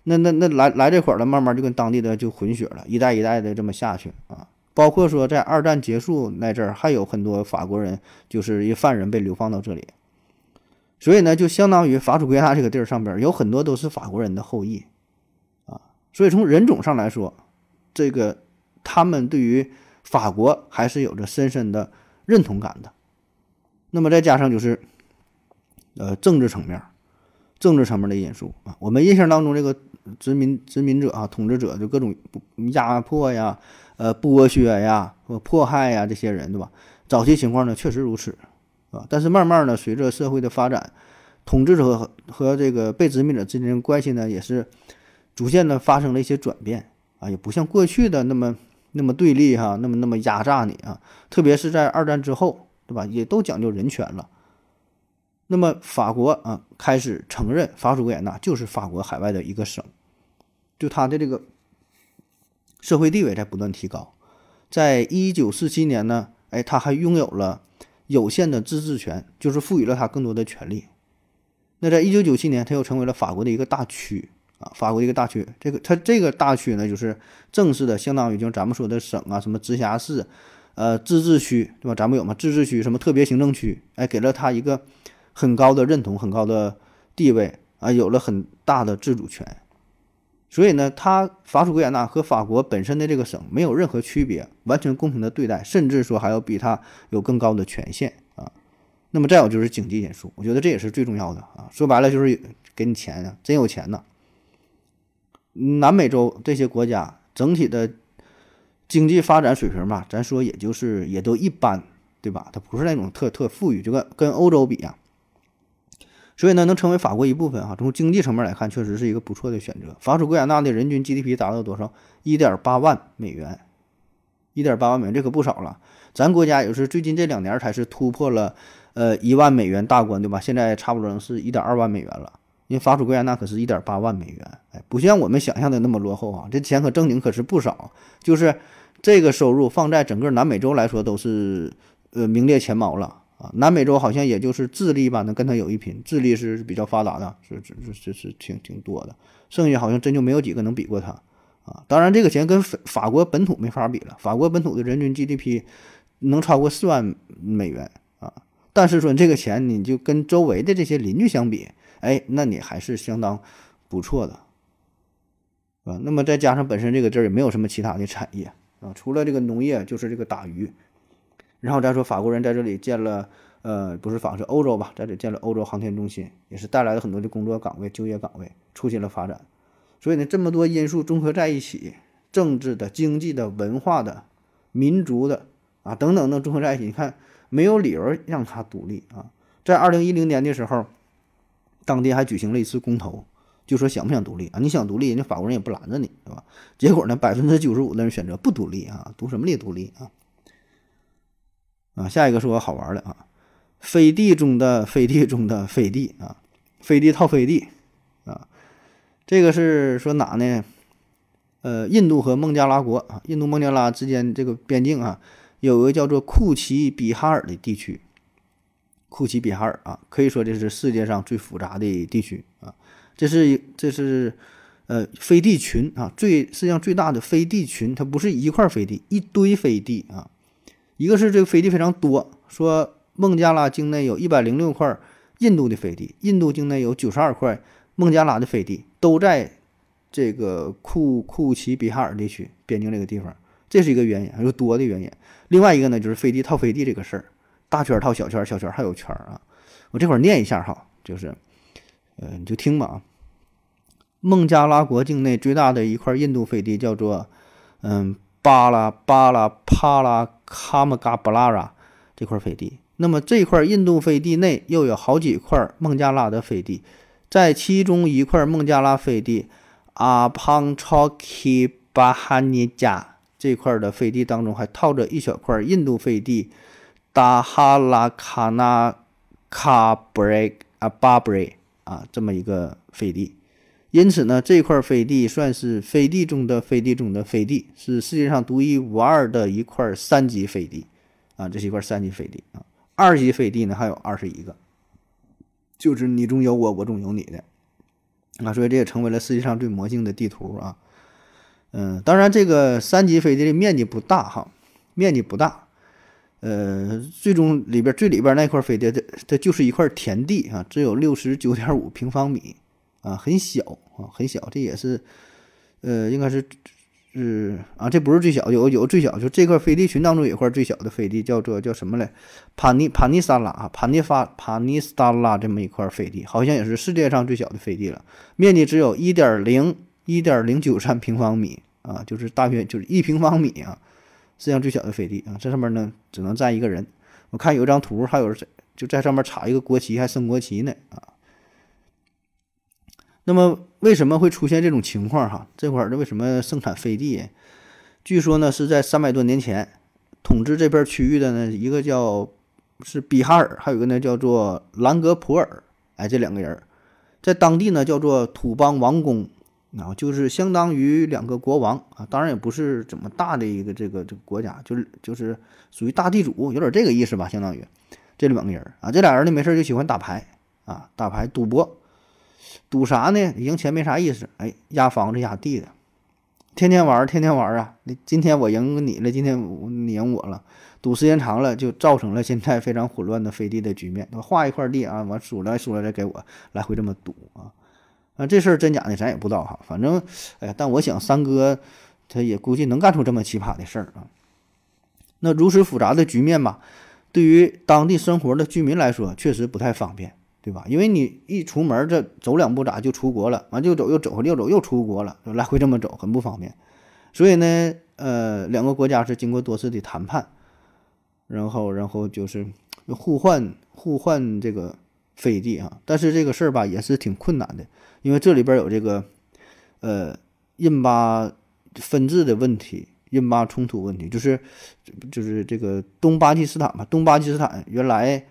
那那那来来这块儿了，慢慢就跟当地的就混血了，一代一代的这么下去啊。包括说在二战结束那阵儿，还有很多法国人就是一犯人被流放到这里，所以呢，就相当于法属圭亚那这个地儿上边有很多都是法国人的后裔啊。所以从人种上来说。这个他们对于法国还是有着深深的认同感的。那么再加上就是，呃，政治层面，政治层面的因素啊。我们印象当中，这个殖民殖民者啊，统治者就各种压迫呀、呃剥削呀、或迫害呀这些人，对吧？早期情况呢确实如此啊，但是慢慢呢，随着社会的发展，统治者和和这个被殖民者之间关系呢，也是逐渐的发生了一些转变啊，也不像过去的那么那么对立哈，那么那么压榨你啊，特别是在二战之后，对吧？也都讲究人权了。那么法国啊，开始承认法属维也纳就是法国海外的一个省，就它的这个社会地位在不断提高。在一九四七年呢，哎，它还拥有了有限的自治权，就是赋予了它更多的权利。那在一九九七年，它又成为了法国的一个大区啊，法国的一个大区。这个它这个大区呢，就是正式的，相当于就咱们说的省啊，什么直辖市，呃，自治区，对吧？咱们有吗？自治区什么特别行政区？哎，给了他一个。很高的认同，很高的地位啊，有了很大的自主权，所以呢，他法属维也纳和法国本身的这个省没有任何区别，完全公平的对待，甚至说还要比它有更高的权限啊。那么再有就是经济因素，我觉得这也是最重要的啊。说白了就是给你钱啊，真有钱呐。南美洲这些国家整体的经济发展水平吧，咱说也就是也都一般，对吧？它不是那种特特富裕，就跟跟欧洲比啊。所以呢，能成为法国一部分哈，从经济层面来看，确实是一个不错的选择。法属圭亚纳的人均 GDP 达到多少？一点八万美元，一点八万美元，这可不少了。咱国家也是最近这两年才是突破了呃一万美元大关，对吧？现在差不多是一点二万美元了。因为法属圭亚纳可是一点八万美元，哎，不像我们想象的那么落后啊，这钱可正经可是不少。就是这个收入放在整个南美洲来说，都是呃名列前茅了。啊，南美洲好像也就是智利吧，能跟他有一拼。智利是比较发达的，是是是是挺挺多的。剩下好像真就没有几个能比过他啊。当然，这个钱跟法法国本土没法比了。法国本土的人均 GDP 能超过四万美元啊。但是说这个钱，你就跟周围的这些邻居相比，哎，那你还是相当不错的啊。那么再加上本身这个地儿也没有什么其他的产业啊，除了这个农业，就是这个打鱼。然后再说，法国人在这里建了，呃，不是法是欧洲吧，在这建了欧洲航天中心，也是带来了很多的工作岗位、就业岗位，促进了发展。所以呢，这么多因素综合在一起，政治的、经济的、文化的、民族的啊等等的综合在一起，你看没有理由让它独立啊。在二零一零年的时候，当地还举行了一次公投，就说想不想独立啊？你想独立，人家法国人也不拦着你，对吧？结果呢，百分之九十五的人选择不独立啊，独什么立独立啊？啊，下一个说好玩的啊，飞地中的飞地中的飞地啊，飞地套飞地啊，这个是说哪呢？呃，印度和孟加拉国啊，印度孟加拉之间这个边境啊，有个叫做库奇比哈尔的地区，库奇比哈尔啊，可以说这是世界上最复杂的地区啊，这是这是呃飞地群啊，最世界上最大的飞地群，它不是一块飞地，一堆飞地啊。一个是这个飞地非常多，说孟加拉境内有一百零六块印度的飞地，印度境内有九十二块孟加拉的飞地，都在这个库库奇比哈尔地区边境这个地方，这是一个原因，还有多的原因。另外一个呢，就是飞地套飞地这个事儿，大圈套小圈，小圈还有圈啊。我这会儿念一下哈，就是，呃，你就听吧啊。孟加拉国境内最大的一块印度飞地叫做，嗯。巴拉巴拉帕拉卡姆嘎布拉拉这块飞地，那么这块印度飞地内又有好几块孟加拉的飞地，在其中一块孟加拉飞地阿庞超基巴哈尼加这块的飞地当中，还套着一小块印度飞地达哈拉卡纳卡布雷啊巴布雷啊这么一个飞地。因此呢，这块飞地算是飞地中的飞地中的飞地，是世界上独一无二的一块三级飞地，啊，这是一块三级飞地啊。二级飞地呢还有二十一个，就是你中有我，我中有你的，啊，所以这也成为了世界上最魔性的地图啊。嗯，当然这个三级飞地的面积不大哈，面积不大，呃，最终里边最里边那块飞地，它它就是一块田地啊，只有六十九点五平方米。啊，很小啊，很小，这也是，呃，应该是，是啊，这不是最小，有有最小，就这块飞地群当中有一块最小的飞地，叫做叫什么来？帕尼帕尼萨拉啊，帕尼发帕尼斯拉这么一块飞地，好像也是世界上最小的飞地了，面积只有一点零一点零九三平方米啊，就是大约就是一平方米啊，世界上最小的飞地啊，这上面呢只能站一个人。我看有一张图，还有就在上面插一个国旗，还升国旗呢啊。那么为什么会出现这种情况哈？这块儿的为什么盛产飞地？据说呢是在三百多年前，统治这片区域的呢一个叫是比哈尔，还有一个呢叫做兰格普尔，哎，这两个人在当地呢叫做土邦王公，啊，就是相当于两个国王啊，当然也不是怎么大的一个这个这个国家，就是就是属于大地主，有点这个意思吧，相当于这两个人啊，这俩人呢没事就喜欢打牌啊，打牌赌博。赌啥呢？赢钱没啥意思，哎，压房子压地的，天天玩，天天玩啊！你今天我赢你了，今天你赢我了，赌时间长了，就造成了现在非常混乱的飞地的局面。画一块地啊，完输了输了再给我来回这么赌啊！啊，这事儿真假的咱也不知道哈，反正哎呀，但我想三哥他也估计能干出这么奇葩的事儿啊。那如此复杂的局面吧，对于当地生活的居民来说，确实不太方便。对吧？因为你一出门，这走两步咋就出国了？完就走又走回来又走又出国了，来回这么走很不方便。所以呢，呃，两个国家是经过多次的谈判，然后然后就是互换互换这个飞地啊。但是这个事儿吧也是挺困难的，因为这里边有这个呃印巴分治的问题，印巴冲突问题，就是就是这个东巴基斯坦吧，东巴基斯坦原来。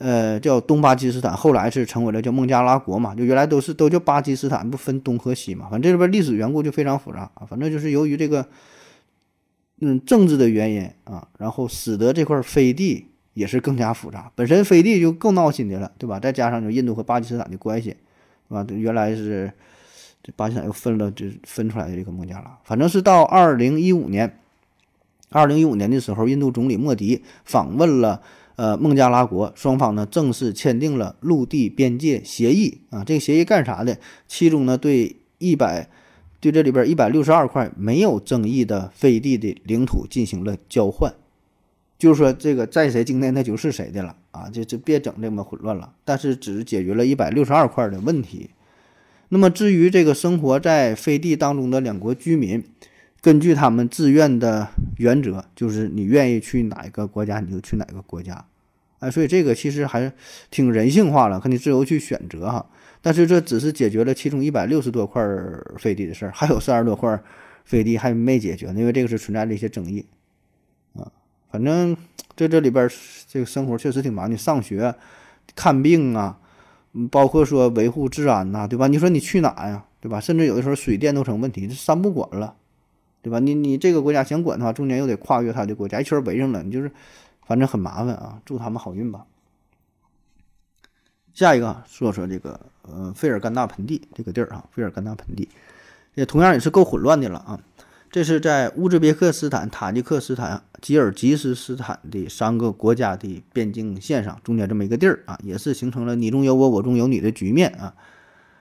呃，叫东巴基斯坦，后来是成为了叫孟加拉国嘛，就原来都是都叫巴基斯坦，不分东和西嘛。反正这里边历史缘故就非常复杂啊。反正就是由于这个，嗯，政治的原因啊，然后使得这块飞地也是更加复杂。本身飞地就够闹心的了，对吧？再加上就印度和巴基斯坦的关系，是吧？原来是这巴基斯坦又分了，就分出来的这个孟加拉。反正是到二零一五年，二零一五年的时候，印度总理莫迪访问了。呃，孟加拉国双方呢正式签订了陆地边界协议啊。这个协议干啥的？其中呢，对一百，对这里边一百六十二块没有争议的飞地的领土进行了交换，就是说这个在谁境内那就是谁的了啊，就就别整这么混乱了。但是只解决了一百六十二块的问题。那么至于这个生活在飞地当中的两国居民。根据他们自愿的原则，就是你愿意去哪一个国家，你就去哪个国家，哎，所以这个其实还是挺人性化了，看你自由去选择哈。但是这只是解决了其中一百六十多块飞地的事儿，还有三十多块飞地还没解决，因为这个是存在着一些争议啊。反正在这里边，这个生活确实挺忙的，上学、看病啊，包括说维护治安呐，对吧？你说你去哪呀，对吧？甚至有的时候水电都成问题，这三不管了。对吧？你你这个国家想管的话，中间又得跨越他的国家，一圈围上了，你就是，反正很麻烦啊。祝他们好运吧。下一个说说这个呃费尔干纳盆地这个地儿啊，费尔干纳盆地也同样也是够混乱的了啊。这是在乌兹别克斯坦、塔吉克斯坦、吉尔吉斯斯坦的三个国家的边境线上，中间这么一个地儿啊，也是形成了你中有我，我中有你的局面啊。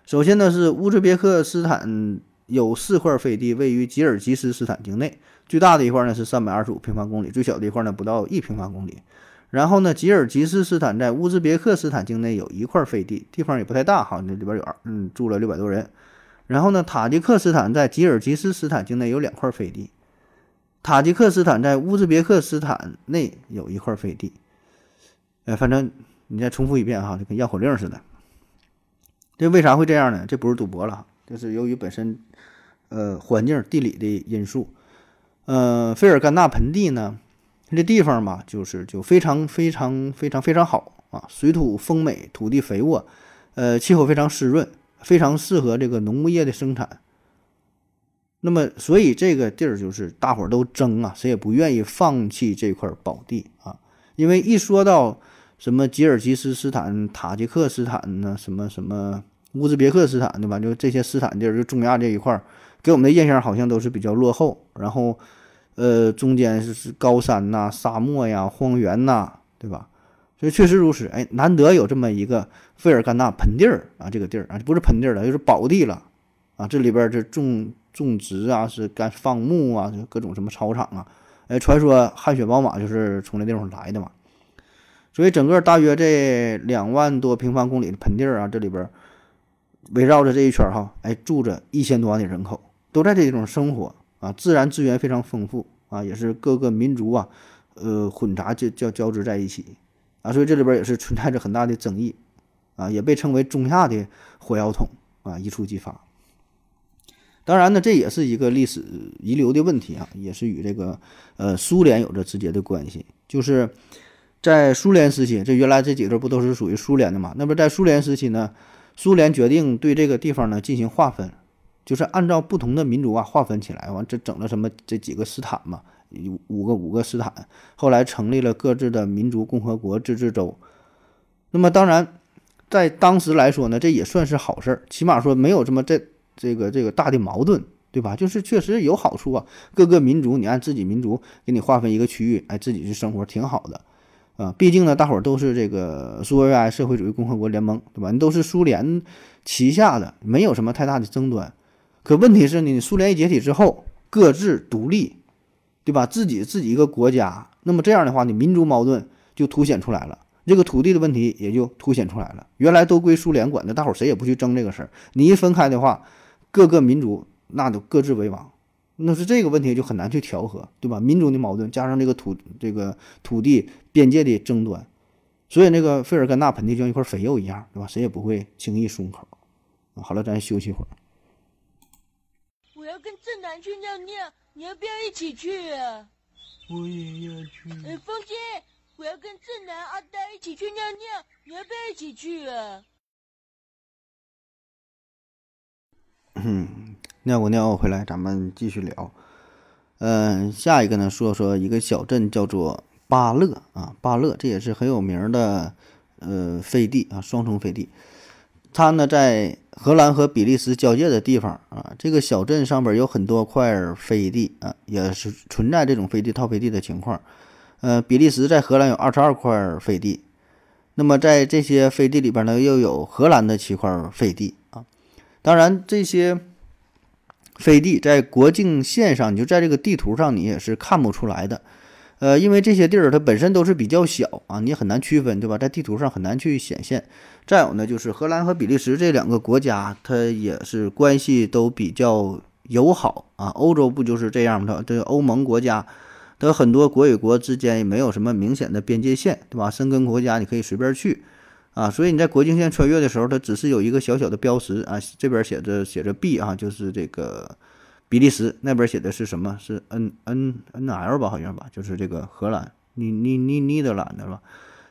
首先呢是乌兹别克斯坦。有四块飞地位于吉尔吉斯斯坦境内，最大的一块呢是三百二十五平方公里，最小的一块呢不到一平方公里。然后呢，吉尔吉斯斯坦在乌兹别克斯坦境内有一块飞地，地方也不太大哈，那里边有嗯住了六百多人。然后呢，塔吉克斯坦在吉尔吉斯斯坦境内有两块飞地，塔吉克斯坦在乌兹别克斯坦内有一块飞地。哎，反正你再重复一遍哈，就跟绕口令似的。这为啥会这样呢？这不是赌博了。就是由于本身，呃，环境地理的因素，呃，费尔干纳盆地呢，这地方嘛，就是就非常非常非常非常好啊，水土丰美，土地肥沃，呃，气候非常湿润，非常适合这个农牧业的生产。那么，所以这个地儿就是大伙儿都争啊，谁也不愿意放弃这块宝地啊，因为一说到什么吉尔吉斯斯坦、塔吉克斯坦呢，什么什么。乌兹别克斯坦对吧？就这些斯坦地儿，就中亚这一块儿，给我们的印象好像都是比较落后。然后，呃，中间是是高山呐、沙漠呀、荒原呐，对吧？所以确实如此。哎，难得有这么一个费尔干纳盆地儿啊，这个地儿啊，不是盆地了，就是宝地了啊。这里边这种种植啊，是干放牧啊，就各种什么草场啊。哎，传说汗血宝马就是从那地方来的嘛。所以整个大约这两万多平方公里的盆地儿啊，这里边。围绕着这一圈儿哈，哎，住着一千多万的人口，都在这种生活啊，自然资源非常丰富啊，也是各个民族啊，呃，混杂交交交织在一起啊，所以这里边也是存在着很大的争议啊，也被称为中亚的火药桶啊，一触即发。当然呢，这也是一个历史遗留的问题啊，也是与这个呃苏联有着直接的关系。就是在苏联时期，这原来这几个不都是属于苏联的嘛？那么在苏联时期呢，苏联决定对这个地方呢进行划分，就是按照不同的民族啊划分起来。完这整了什么这几个斯坦嘛，五个五个斯坦，后来成立了各自的民族共和国自治州。那么当然，在当时来说呢，这也算是好事儿，起码说没有这么这。这个这个大的矛盾，对吧？就是确实有好处啊。各个民族，你按自己民族给你划分一个区域，哎，自己去生活挺好的啊。毕竟呢，大伙儿都是这个苏维埃社会主义共和国联盟，对吧？你都是苏联旗下的，没有什么太大的争端。可问题是呢，苏联一解体之后，各自独立，对吧？自己自己一个国家，那么这样的话呢，民族矛盾就凸显出来了，这个土地的问题也就凸显出来了。原来都归苏联管的，大伙谁也不去争这个事儿。你一分开的话，各个民族那都各自为王，那是这个问题就很难去调和，对吧？民族的矛盾加上这个土这个土地边界的争端，所以那个费尔干纳盆地就像一块肥肉一样，对吧？谁也不会轻易松口。好了，咱休息会儿。我要跟正南去尿尿，你要不要一起去啊？我也要去。哎，风姐，我要跟正南、阿呆一起去尿尿，你要不要一起去啊？嗯，尿过尿回来，咱们继续聊。嗯，下一个呢，说说一个小镇叫做巴勒啊，巴勒这也是很有名的呃飞地啊，双重飞地。它呢在荷兰和比利时交界的地方啊，这个小镇上边有很多块飞地啊，也是存在这种飞地套飞地的情况。呃，比利时在荷兰有二十二块飞地，那么在这些飞地里边呢，又有荷兰的七块飞地啊。当然，这些飞地在国境线上，你就在这个地图上，你也是看不出来的。呃，因为这些地儿它本身都是比较小啊，你很难区分，对吧？在地图上很难去显现。再有呢，就是荷兰和比利时这两个国家，它也是关系都比较友好啊。欧洲不就是这样吗？这欧盟国家的很多国与国之间也没有什么明显的边界线，对吧？申根国家你可以随便去。啊，所以你在国境线穿越的时候，它只是有一个小小的标识啊，这边写着写着 B 啊，就是这个比利时那边写的是什么？是 N N N L 吧，好像吧，就是这个荷兰，尼尼尼尼德兰的是吧，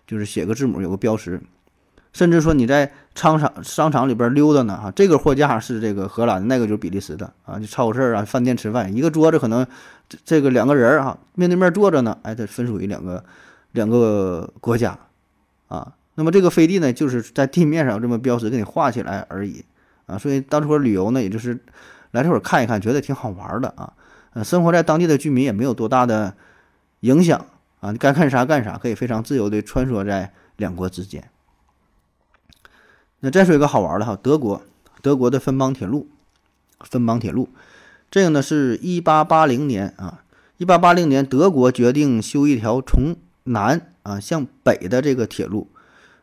就是写个字母有个标识。甚至说你在商场商场里边溜达呢，哈，这个货架是这个荷兰的，那个就是比利时的啊。就超市啊，饭店吃饭，一个桌子可能这这个两个人啊面对面坐着呢，哎，它分属于两个两个国家啊。那么这个飞地呢，就是在地面上这么标识给你画起来而已啊，所以当初旅游呢，也就是来这会儿看一看，觉得挺好玩的啊。呃，生活在当地的居民也没有多大的影响啊，你该干啥干啥，可以非常自由的穿梭在两国之间。那再说一个好玩的哈，德国，德国的芬邦铁路，芬邦铁路，这个呢是一八八零年啊，一八八零年德国决定修一条从南啊向北的这个铁路。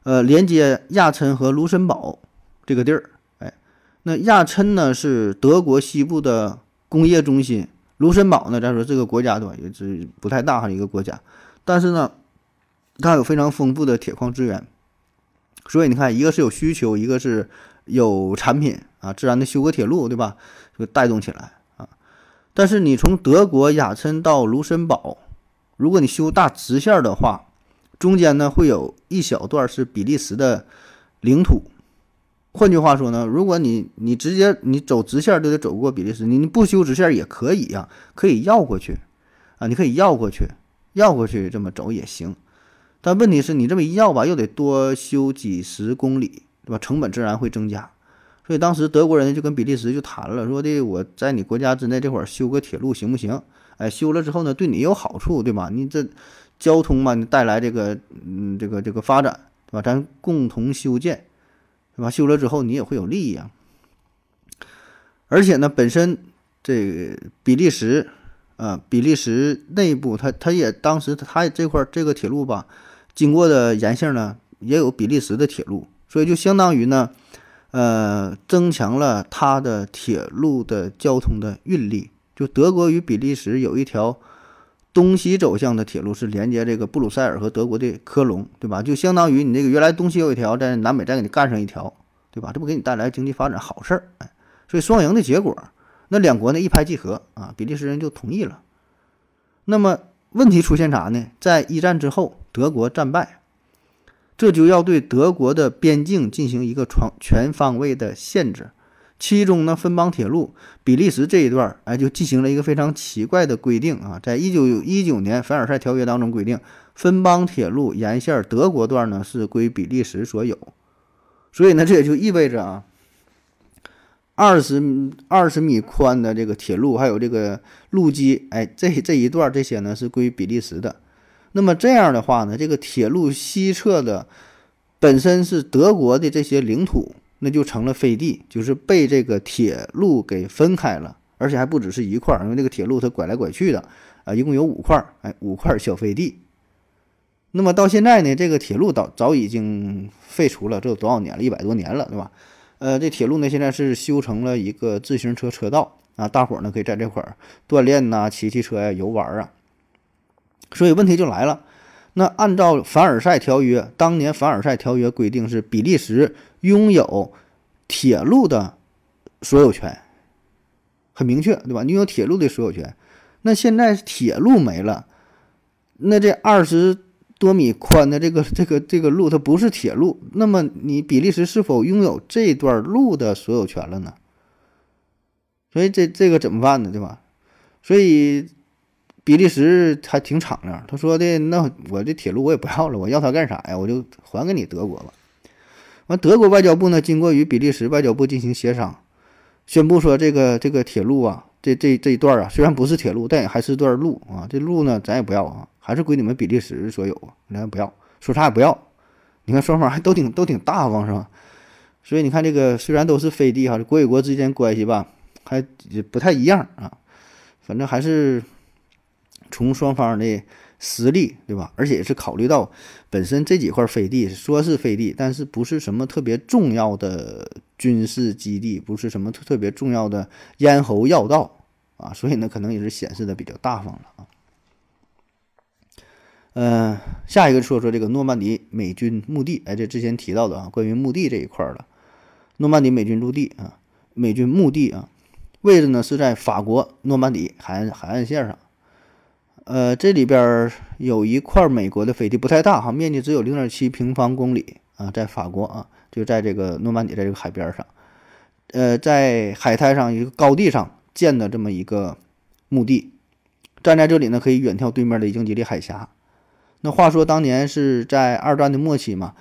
呃，连接亚琛和卢森堡这个地儿，那亚琛呢是德国西部的工业中心，卢森堡呢，咱说这个国家对吧，也是不太大哈一个国家，但是呢，它有非常丰富的铁矿资源，所以你看，一个是有需求，一个是有产品啊，自然的修个铁路对吧，就带动起来啊。但是你从德国亚琛到卢森堡，如果你修大直线的话，中间呢会有一小段是比利时的领土，换句话说呢，如果你你直接你走直线就得走过比利时，你你不修直线也可以呀，可以绕过去，啊，你可以绕过去，绕过去这么走也行，但问题是你这么一绕吧，又得多修几十公里，对吧？成本自然会增加，所以当时德国人就跟比利时就谈了，说的我在你国家之内这会儿修个铁路行不行？哎，修了之后呢，对你有好处，对吧？你这。交通嘛，你带来这个，嗯，这个这个发展，对吧？咱共同修建，对吧？修了之后你也会有利益啊。而且呢，本身这比利时，啊，比利时内部，它它也当时它这块这个铁路吧，经过的沿线呢，也有比利时的铁路，所以就相当于呢，呃，增强了它的铁路的交通的运力。就德国与比利时有一条东西走向的铁路，是连接这个布鲁塞尔和德国的科隆，对吧？就相当于你这个原来东西有一条，在南北再给你干上一条，对吧？这不给你带来经济发展好事儿？哎，所以双赢的结果，那两国呢一拍即合啊，比利时人就同意了。那么问题出现啥呢？在一战之后，德国战败，这就要对德国的边境进行一个全全方位的限制。其中呢，分邦铁路比利时这一段，哎，就进行了一个非常奇怪的规定啊，在一九一九年凡尔赛条约当中规定，分邦铁路沿线德国段呢是归比利时所有，所以呢，这也就意味着啊，二十二十米宽的这个铁路还有这个路基，哎，这这一段这些呢是归比利时的。那么这样的话呢，这个铁路西侧的本身是德国的这些领土。那就成了飞地，就是被这个铁路给分开了，而且还不只是一块，因为这个铁路它拐来拐去的，啊，一共有五块，哎，五块小飞地。那么到现在呢，这个铁路早早已经废除了，这有多少年了？一百多年了，对吧？呃，这铁路呢现在是修成了一个自行车车道啊，大伙儿呢可以在这块儿锻炼呐，骑骑车呀，游玩啊。所以问题就来了。那按照凡尔赛条约，当年凡尔赛条约规定是比利时拥有铁路的所有权，很明确，对吧？拥有铁路的所有权。那现在铁路没了，那这二十多米宽的这个这个这个路它不是铁路，那么你比利时是否拥有这段路的所有权了呢？所以这这个怎么办呢？对吧？所以。比利时还挺敞亮，他说的那我这铁路我也不要了，我要它干啥呀？我就还给你德国吧。完，德国外交部呢，经过与比利时外交部进行协商，宣布说这个这个铁路啊，这这这一段啊，虽然不是铁路，但也还是段路啊。这路呢，咱也不要啊，还是归你们比利时所有啊，咱不要，说啥也不要。你看双方还都挺都挺大方是吧？所以你看这个虽然都是飞地哈，国与国之间关系吧，还不太一样啊。反正还是。从双方的实力，对吧？而且也是考虑到本身这几块飞地说是飞地，但是不是什么特别重要的军事基地，不是什么特特别重要的咽喉要道啊，所以呢，可能也是显示的比较大方了啊。嗯，下一个说说这个诺曼底美军墓地，哎，这之前提到的啊，关于墓地这一块的诺曼底美军驻地啊，美军墓地啊，位置呢是在法国诺曼底海岸海岸线上。呃，这里边有一块美国的飞地，不太大哈，面积只有零点七平方公里啊，在法国啊，就在这个诺曼底，在这个海边上，呃，在海滩上一个高地上建的这么一个墓地，站在这里呢，可以远眺对面的英吉利海峡。那话说当年是在二战的末期嘛。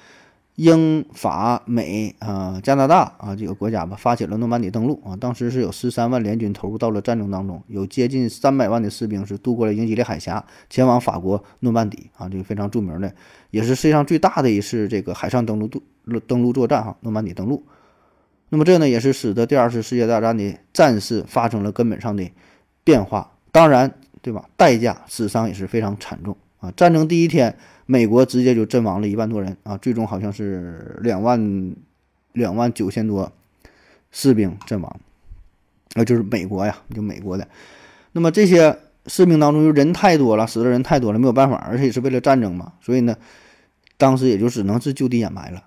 英法美啊，加拿大啊，几个国家吧，发起了诺曼底登陆啊。当时是有十三万联军投入到了战争当中，有接近三百万的士兵是渡过了英吉利海峡，前往法国诺曼底啊。这个非常著名的，也是世界上最大的一次这个海上登陆渡登陆作战哈，诺曼底登陆。那么这呢，也是使得第二次世界大战的战事发生了根本上的变化。当然，对吧？代价死伤也是非常惨重啊。战争第一天。美国直接就阵亡了一万多人啊，最终好像是两万两万九千多士兵阵亡，啊，就是美国呀，就美国的。那么这些士兵当中，就人太多了，死的人太多了，没有办法，而且也是为了战争嘛，所以呢，当时也就只能是就地掩埋了。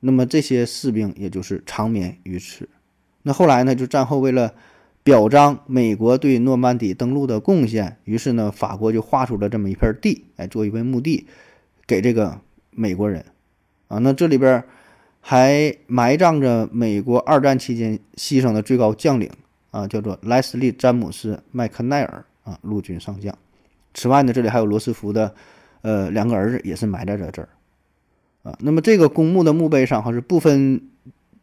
那么这些士兵也就是长眠于此。那后来呢，就战后为了表彰美国对诺曼底登陆的贡献，于是呢，法国就划出了这么一片地，哎，做一片墓地。给这个美国人，啊，那这里边还埋葬着美国二战期间牺牲的最高将领啊，叫做莱斯利·詹姆斯·麦克奈尔啊，陆军上将。此外呢，这里还有罗斯福的呃两个儿子也是埋在这这儿啊。那么这个公墓的墓碑上还是不分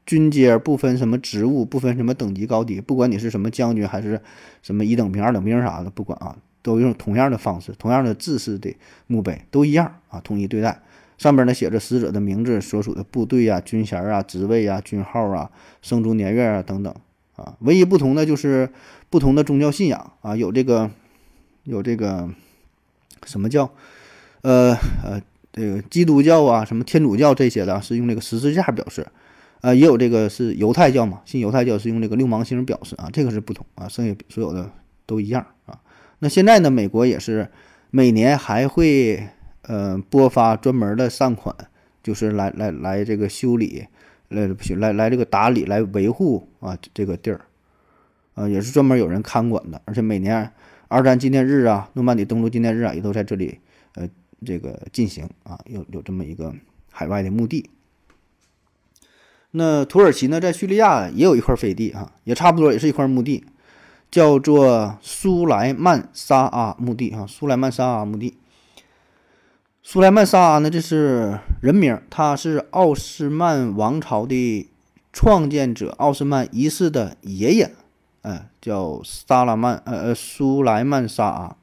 军阶、不分什么职务、不分什么等级高低，不管你是什么将军还是什么一等兵、二等兵啥的，不管啊。都用同样的方式，同样的制式的墓碑都一样啊，统一对待。上边呢写着死者的名字、所属的部队啊、军衔啊、职位啊、军号啊、生卒年月啊等等啊。唯一不同的就是不同的宗教信仰啊，有这个有这个什么教？呃呃，这个基督教啊，什么天主教这些的，是用这个十字架表示。呃，也有这个是犹太教嘛，信犹太教是用这个六芒星表示啊，这个是不同啊，剩下所有的都一样啊。那现在呢，美国也是每年还会呃拨发专门的善款，就是来来来这个修理，来不来来这个打理来维护啊这个地儿，啊也是专门有人看管的，而且每年二战纪念日啊、诺曼底登陆纪念日啊，也都在这里呃这个进行啊，有有这么一个海外的墓地。那土耳其呢，在叙利亚也有一块飞地啊，也差不多也是一块墓地，叫做苏莱曼沙阿墓地啊，苏莱曼沙阿墓地。苏莱曼沙阿呢，这是人名，他是奥斯曼王朝的创建者奥斯曼一世的爷爷，哎，叫萨拉曼，呃呃，苏莱曼沙阿。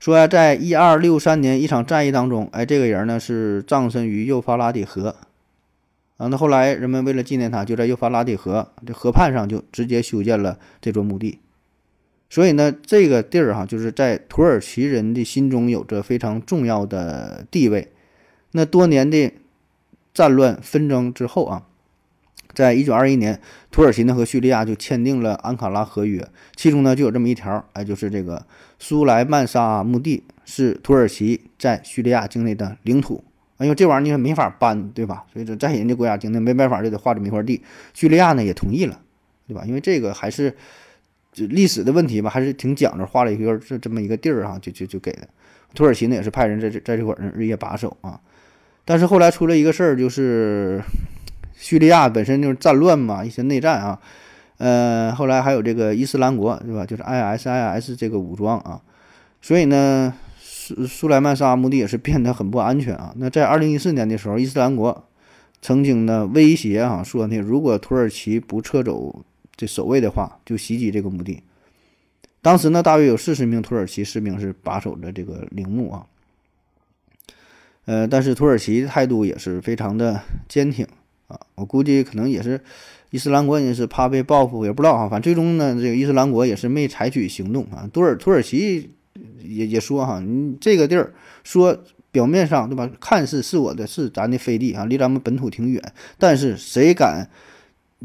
说呀，在一二六三年一场战役当中，哎，这个人呢是葬身于幼发拉底河。啊，那后来人们为了纪念他，就在幼发拉底河这河畔上就直接修建了这座墓地。所以呢，这个地儿哈，就是在土耳其人的心中有着非常重要的地位。那多年的战乱纷争之后啊，在一九二一年，土耳其呢和叙利亚就签订了安卡拉合约，其中呢就有这么一条，哎，就是这个苏莱曼沙墓地是土耳其在叙利亚境内的领土。因为这玩意儿你也没法搬，对吧？所以说在人家国家境内没办法就得划这么一块地。叙利亚呢也同意了，对吧？因为这个还是就历史的问题吧，还是挺讲究，划了一个这这么一个地儿哈，就就就给了。土耳其呢也是派人在这在这块儿日夜把守啊。但是后来出了一个事儿，就是叙利亚本身就是战乱嘛，一些内战啊。呃，后来还有这个伊斯兰国，对吧？就是 ISIS 这个武装啊，所以呢。苏苏莱曼沙墓地也是变得很不安全啊。那在二零一四年的时候，伊斯兰国曾经呢威胁啊说呢，如果土耳其不撤走这守卫的话，就袭击这个墓地。当时呢，大约有四十名土耳其士兵是把守着这个陵墓啊。呃，但是土耳其态度也是非常的坚挺啊。我估计可能也是伊斯兰国也是怕被报复，也不知道啊。反正最终呢，这个伊斯兰国也是没采取行动啊。土耳土耳其。也也说哈，你这个地儿说表面上对吧，看似是我的，是咱的飞地啊，离咱们本土挺远。但是谁敢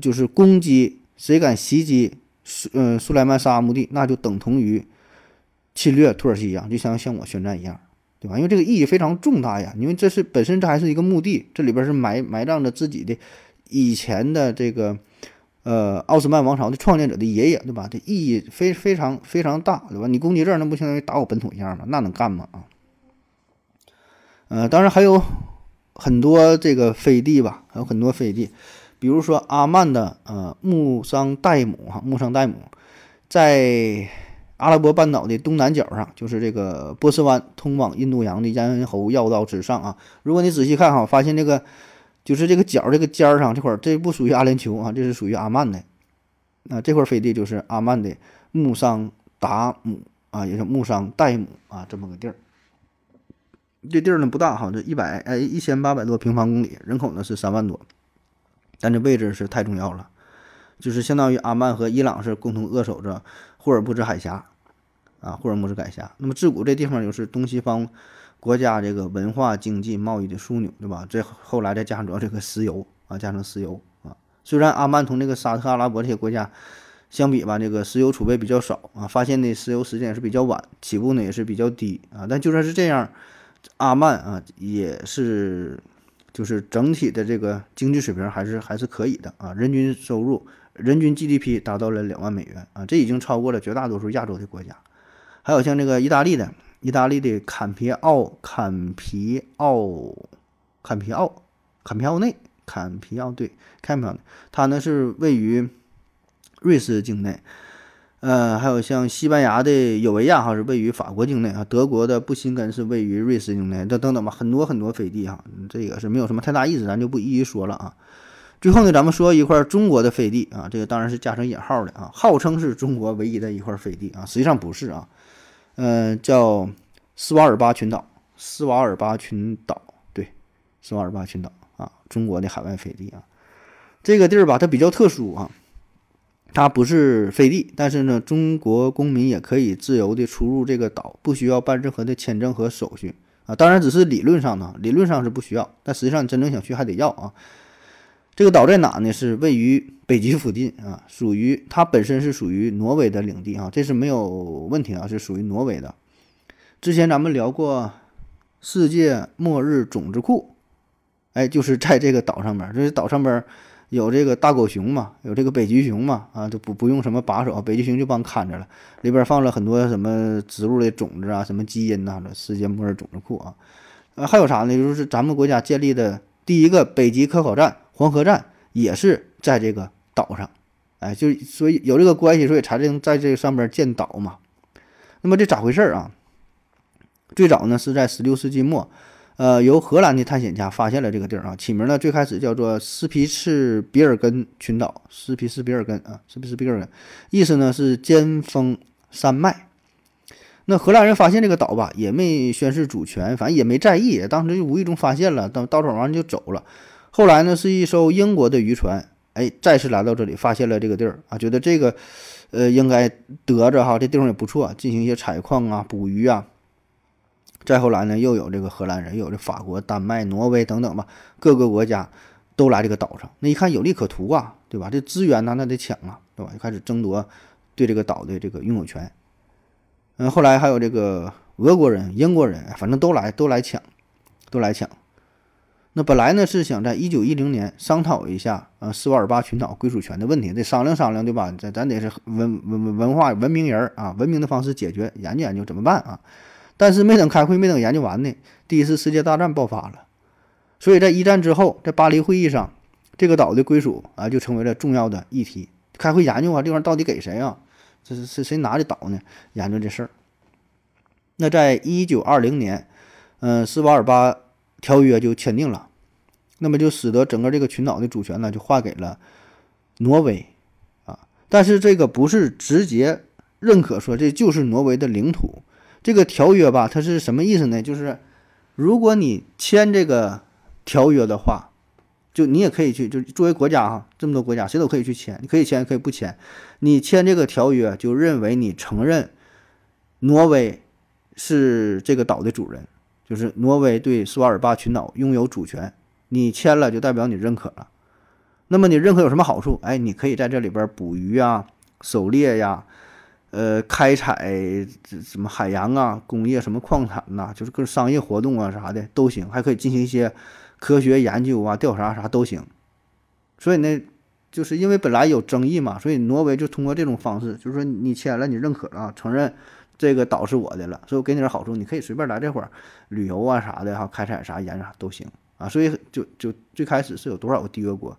就是攻击，谁敢袭击苏嗯苏莱曼沙墓地，那就等同于侵略土耳其一样，就像向我宣战一样，对吧？因为这个意义非常重大呀，因为这是本身这还是一个墓地，这里边是埋埋葬着自己的以前的这个。呃，奥斯曼王朝的创建者的爷爷，对吧？这意义非非常非常大，对吧？你攻击这儿，那不相当于打我本土一样吗？那能干吗？啊？呃，当然还有很多这个飞地吧，还有很多飞地，比如说阿曼的呃穆桑代姆哈，穆桑代姆在阿拉伯半岛的东南角上，就是这个波斯湾通往印度洋的咽喉要道之上啊。如果你仔细看哈，发现这个。就是这个角这个尖儿上这块，这不属于阿联酋啊，这是属于阿曼的。那这块飞地就是阿曼的穆桑达姆啊，也叫穆桑代姆啊，这么个地儿。这地儿呢不大哈，这一百哎一千八百多平方公里，人口呢是三万多，但这位置是太重要了，就是相当于阿曼和伊朗是共同扼守着霍尔木兹海峡啊，霍尔木兹海峡。那么自古这地方就是东西方。国家这个文化、经济、贸易的枢纽，对吧？这后来再加上主要这个石油啊，加上石油啊。虽然阿曼同这个沙特阿拉伯这些国家相比吧，这个石油储备比较少啊，发现的石油时间也是比较晚，起步呢也是比较低啊。但就算是这样，阿曼啊也是就是整体的这个经济水平还是还是可以的啊。人均收入、人均 GDP 达到了两万美元啊，这已经超过了绝大多数亚洲的国家。还有像这个意大利的。意大利的坎皮奥坎皮奥坎皮奥坎皮奥内坎皮奥对坎皮奥，它呢是位于瑞士境内，呃，还有像西班牙的有维亚哈是位于法国境内啊，德国的布辛根是位于瑞士境内，这等等吧，很多很多飞地哈，这个是没有什么太大意思，咱就不一一说了啊。最后呢，咱们说一块中国的飞地啊，这个当然是加上引号的啊，号称是中国唯一的一块飞地啊，实际上不是啊。嗯，叫斯瓦尔巴群岛，斯瓦尔巴群岛，对，斯瓦尔巴群岛啊，中国的海外飞地啊，这个地儿吧，它比较特殊啊，它不是飞地，但是呢，中国公民也可以自由的出入这个岛，不需要办任何的签证和手续啊，当然只是理论上呢，理论上是不需要，但实际上真正想去还得要啊。这个岛在哪呢？是位于北极附近啊，属于它本身是属于挪威的领地啊，这是没有问题啊，是属于挪威的。之前咱们聊过世界末日种子库，哎，就是在这个岛上面，这岛上边有这个大狗熊嘛，有这个北极熊嘛，啊，就不不用什么把守，北极熊就帮看着了。里边放了很多什么植物的种子啊，什么基因呐，这世界末日种子库啊，呃，还有啥呢？就是咱们国家建立的第一个北极科考站——黄河站，也是在这个岛上，哎，就所以有这个关系，所以才能在这个上边建岛嘛。那么这咋回事啊？最早呢是在十六世纪末，呃，由荷兰的探险家发现了这个地儿啊，起名呢最开始叫做斯皮茨比尔根群岛，斯皮茨比尔根啊，斯皮茨比尔根，意思呢是尖峰山脉。那荷兰人发现这个岛吧，也没宣示主权，反正也没在意，当时就无意中发现了，到到手完就走了。后来呢，是一艘英国的渔船，哎，再次来到这里，发现了这个地儿啊，觉得这个，呃，应该得着哈，这地方也不错，进行一些采矿啊、捕鱼啊。再后来呢，又有这个荷兰人，又有这法国、丹麦、挪威等等吧，各个国家都来这个岛上。那一看有利可图啊，对吧？这资源呢，那得抢啊，对吧？就开始争夺对这个岛的这个拥有权。嗯，后来还有这个俄国人、英国人，反正都来，都来抢，都来抢。那本来呢是想在一九一零年商讨一下呃斯瓦尔巴群岛归属权的问题，得商量商量，对吧？咱咱得是文文文化文明人啊，文明的方式解决，研究研究怎么办啊？但是没等开会，没等研究完呢，第一次世界大战爆发了。所以在一战之后，在巴黎会议上，这个岛的归属啊就成为了重要的议题。开会研究啊，这玩意儿到底给谁啊？这是是谁拿的岛呢？研究这事儿。那在一九二零年，嗯，斯瓦尔巴条约就签订了，那么就使得整个这个群岛的主权呢就划给了挪威啊。但是这个不是直接认可说这就是挪威的领土。这个条约吧，它是什么意思呢？就是如果你签这个条约的话，就你也可以去，就作为国家哈，这么多国家谁都可以去签，你可以签，可以不签。你签这个条约，就认为你承认挪威是这个岛的主人，就是挪威对苏瓦尔巴群岛拥有主权。你签了，就代表你认可了。那么你认可有什么好处？哎，你可以在这里边捕鱼啊，狩猎呀。呃，开采什么海洋啊，工业什么矿产呐，就是各商业活动啊啥的都行，还可以进行一些科学研究啊、调查啥都行。所以呢，就是因为本来有争议嘛，所以挪威就通过这种方式，就是说你签了，你认可了，承认这个岛是我的了，所以我给你点好处，你可以随便来这块儿旅游啊啥的哈，开采啥研究啥都行啊。所以就就最开始是有多少个缔约国，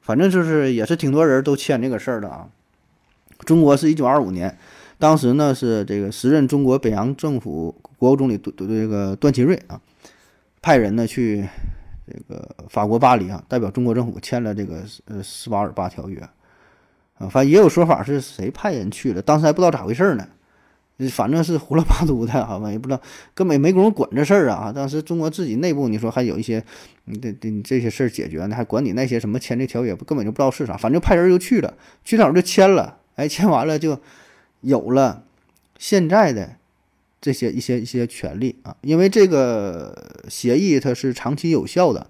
反正就是也是挺多人都签这个事儿的啊。中国是一九二五年，当时呢是这个时任中国北洋政府国务总理段这个段祺瑞啊，派人呢去这个法国巴黎啊，代表中国政府签了这个呃斯巴尔巴条约啊，反正也有说法是谁派人去了，当时还不知道咋回事呢，反正是胡了八嘟的，好吧，也不知道，根本没工夫管这事儿啊。当时中国自己内部你说还有一些，你这这这些事儿解决呢，还管你那些什么签这条约，根本就不知道是啥，反正派人就去了，去那儿就签了。哎，签完了就有了现在的这些一些一些权利啊，因为这个协议它是长期有效的，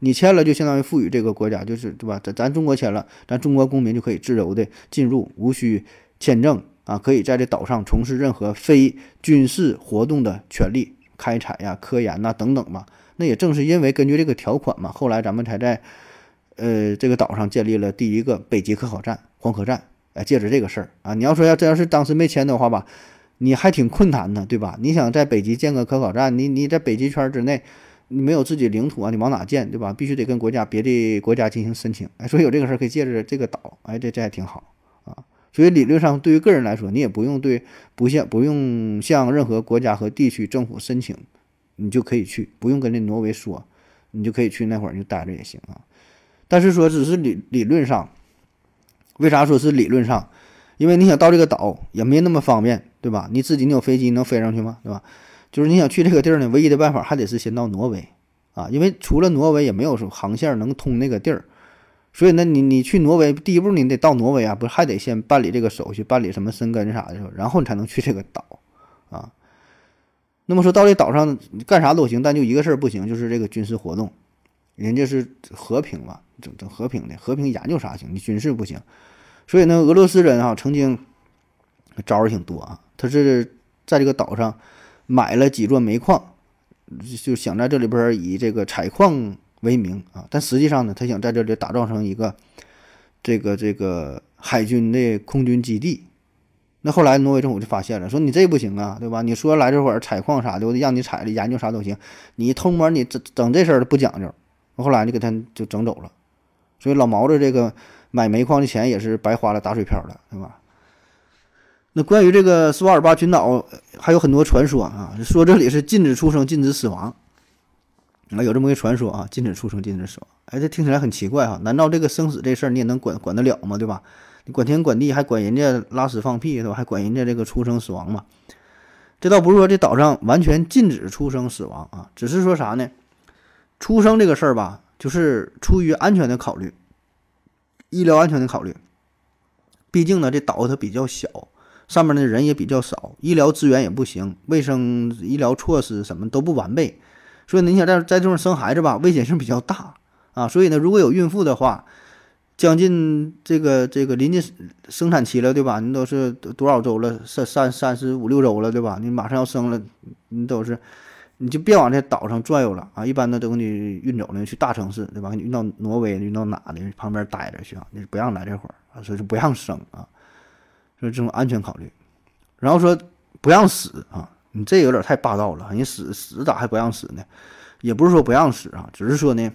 你签了就相当于赋予这个国家，就是对吧？咱咱中国签了，咱中国公民就可以自由的进入，无需签证啊，可以在这岛上从事任何非军事活动的权利，开采呀、科研呐等等嘛。那也正是因为根据这个条款嘛，后来咱们才在呃这个岛上建立了第一个北极科考站——黄河站。哎，借着这个事儿啊，你要说要这要是当时没签的话吧，你还挺困难的，对吧？你想在北极建个科考站，你你在北极圈之内，你没有自己领土啊，你往哪建，对吧？必须得跟国家别的国家进行申请。哎，所以有这个事儿可以借着这个岛，哎，这这还挺好。所以理论上对于个人来说，你也不用对不向不用向任何国家和地区政府申请，你就可以去，不用跟那挪威说，你就可以去那会儿就待着也行啊。但是说只是理理论上。为啥说是理论上？因为你想到这个岛也没那么方便，对吧？你自己你有飞机能飞上去吗？对吧？就是你想去这个地儿呢，唯一的办法还得是先到挪威啊，因为除了挪威也没有什么航线能通那个地儿，所以呢，你你去挪威第一步你得到挪威啊，不是还得先办理这个手续，办理什么申根啥的，然后你才能去这个岛啊。那么说到这岛上干啥都行，但就一个事儿不行，就是这个军事活动。人家是和平嘛，整整和平的，和平研究啥行？你军事不行。所以呢，俄罗斯人啊，曾经招儿挺多啊，他是在这个岛上买了几座煤矿，就想在这里边以这个采矿为名啊，但实际上呢，他想在这里打造成一个这个这个海军的空军基地。那后来挪威政府就发现了，说你这不行啊，对吧？你说来这会儿采矿啥的，我得让你采的研究啥都行，你偷摸你整整这事儿不讲究。后来就给他就整走了，所以老毛子这个买煤矿的钱也是白花了，打水漂了，对吧？那关于这个斯瓦尔巴群岛还有很多传说啊，说这里是禁止出生、禁止死亡啊，有这么一个传说啊，禁止出生、禁止死亡。哎，这听起来很奇怪哈，难道这个生死这事儿你也能管管得了吗？对吧？你管天管地，还管人家拉屎放屁，对吧？还管人家这个出生死亡嘛？这倒不是说这岛上完全禁止出生死亡啊，只是说啥呢？出生这个事儿吧，就是出于安全的考虑，医疗安全的考虑。毕竟呢，这岛它比较小，上面的人也比较少，医疗资源也不行，卫生医疗措施什么都不完备，所以呢，你想在在这种生孩子吧，危险性比较大啊。所以呢，如果有孕妇的话，将近这个这个临近生产期了，对吧？你都是多少周了？三三三十五六周了，对吧？你马上要生了，你都是，你就别往这岛上转悠了啊！一般的都给你运走了，去大城市，对吧？给你运到挪威，运到哪的旁边待着去啊？你不让来这会儿啊，所以说不让生啊，所以这种安全考虑。然后说不让死啊，你这有点太霸道了，你死死咋还不让死呢？也不是说不让死啊，只是说呢，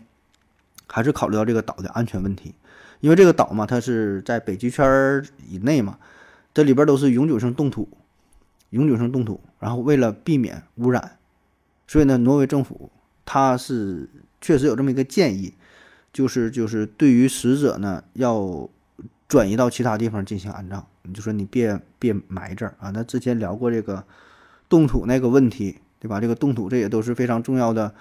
还是考虑到这个岛的安全问题。因为这个岛嘛，它是在北极圈以内嘛，这里边都是永久性冻土，永久性冻土。然后为了避免污染，所以呢，挪威政府它是确实有这么一个建议，就是就是对于死者呢要转移到其他地方进行安葬。你就说你别别埋这儿啊。那之前聊过这个冻土那个问题，对吧？这个冻土这也都是非常重要的，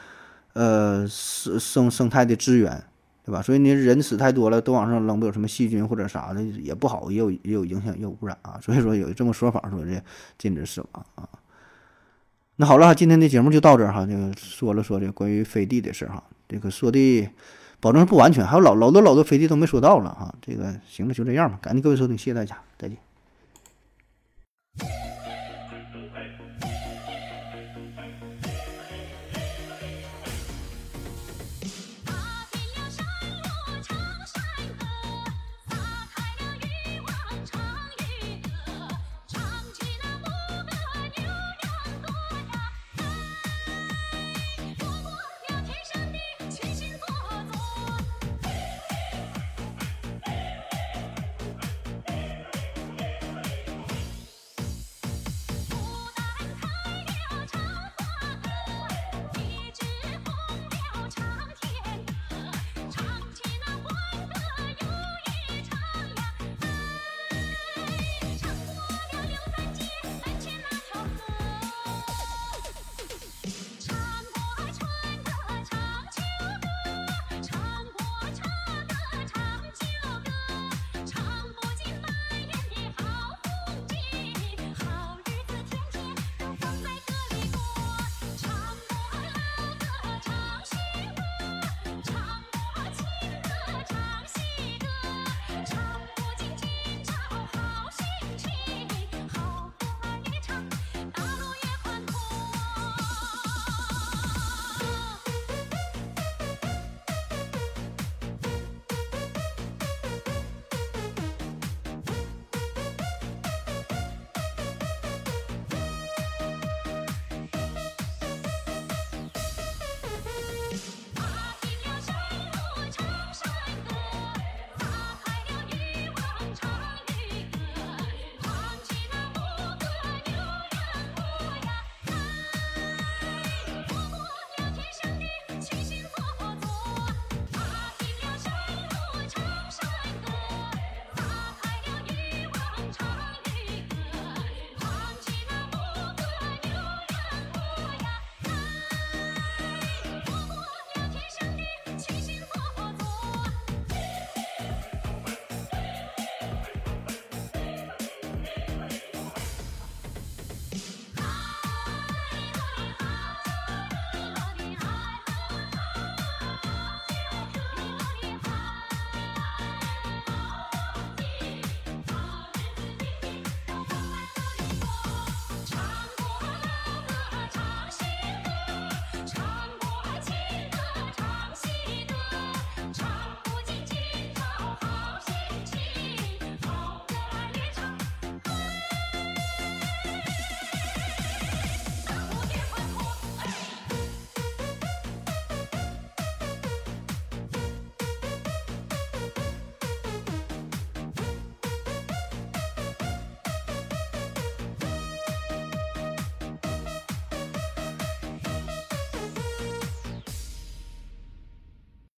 呃，生生生态的资源。对吧？所以你人死太多了，都往上扔，不有什么细菌或者啥的也不好，也有也有影响，也有污染啊。所以说有这么说法，说这禁止死亡啊。那好了，今天的节目就到这儿哈，这个说了说这关于飞地的事儿哈，这个说的保证不完全，还有老老多老多飞地都没说到了哈。这个行了，就这样吧，感谢各位收听，谢谢大家，再见。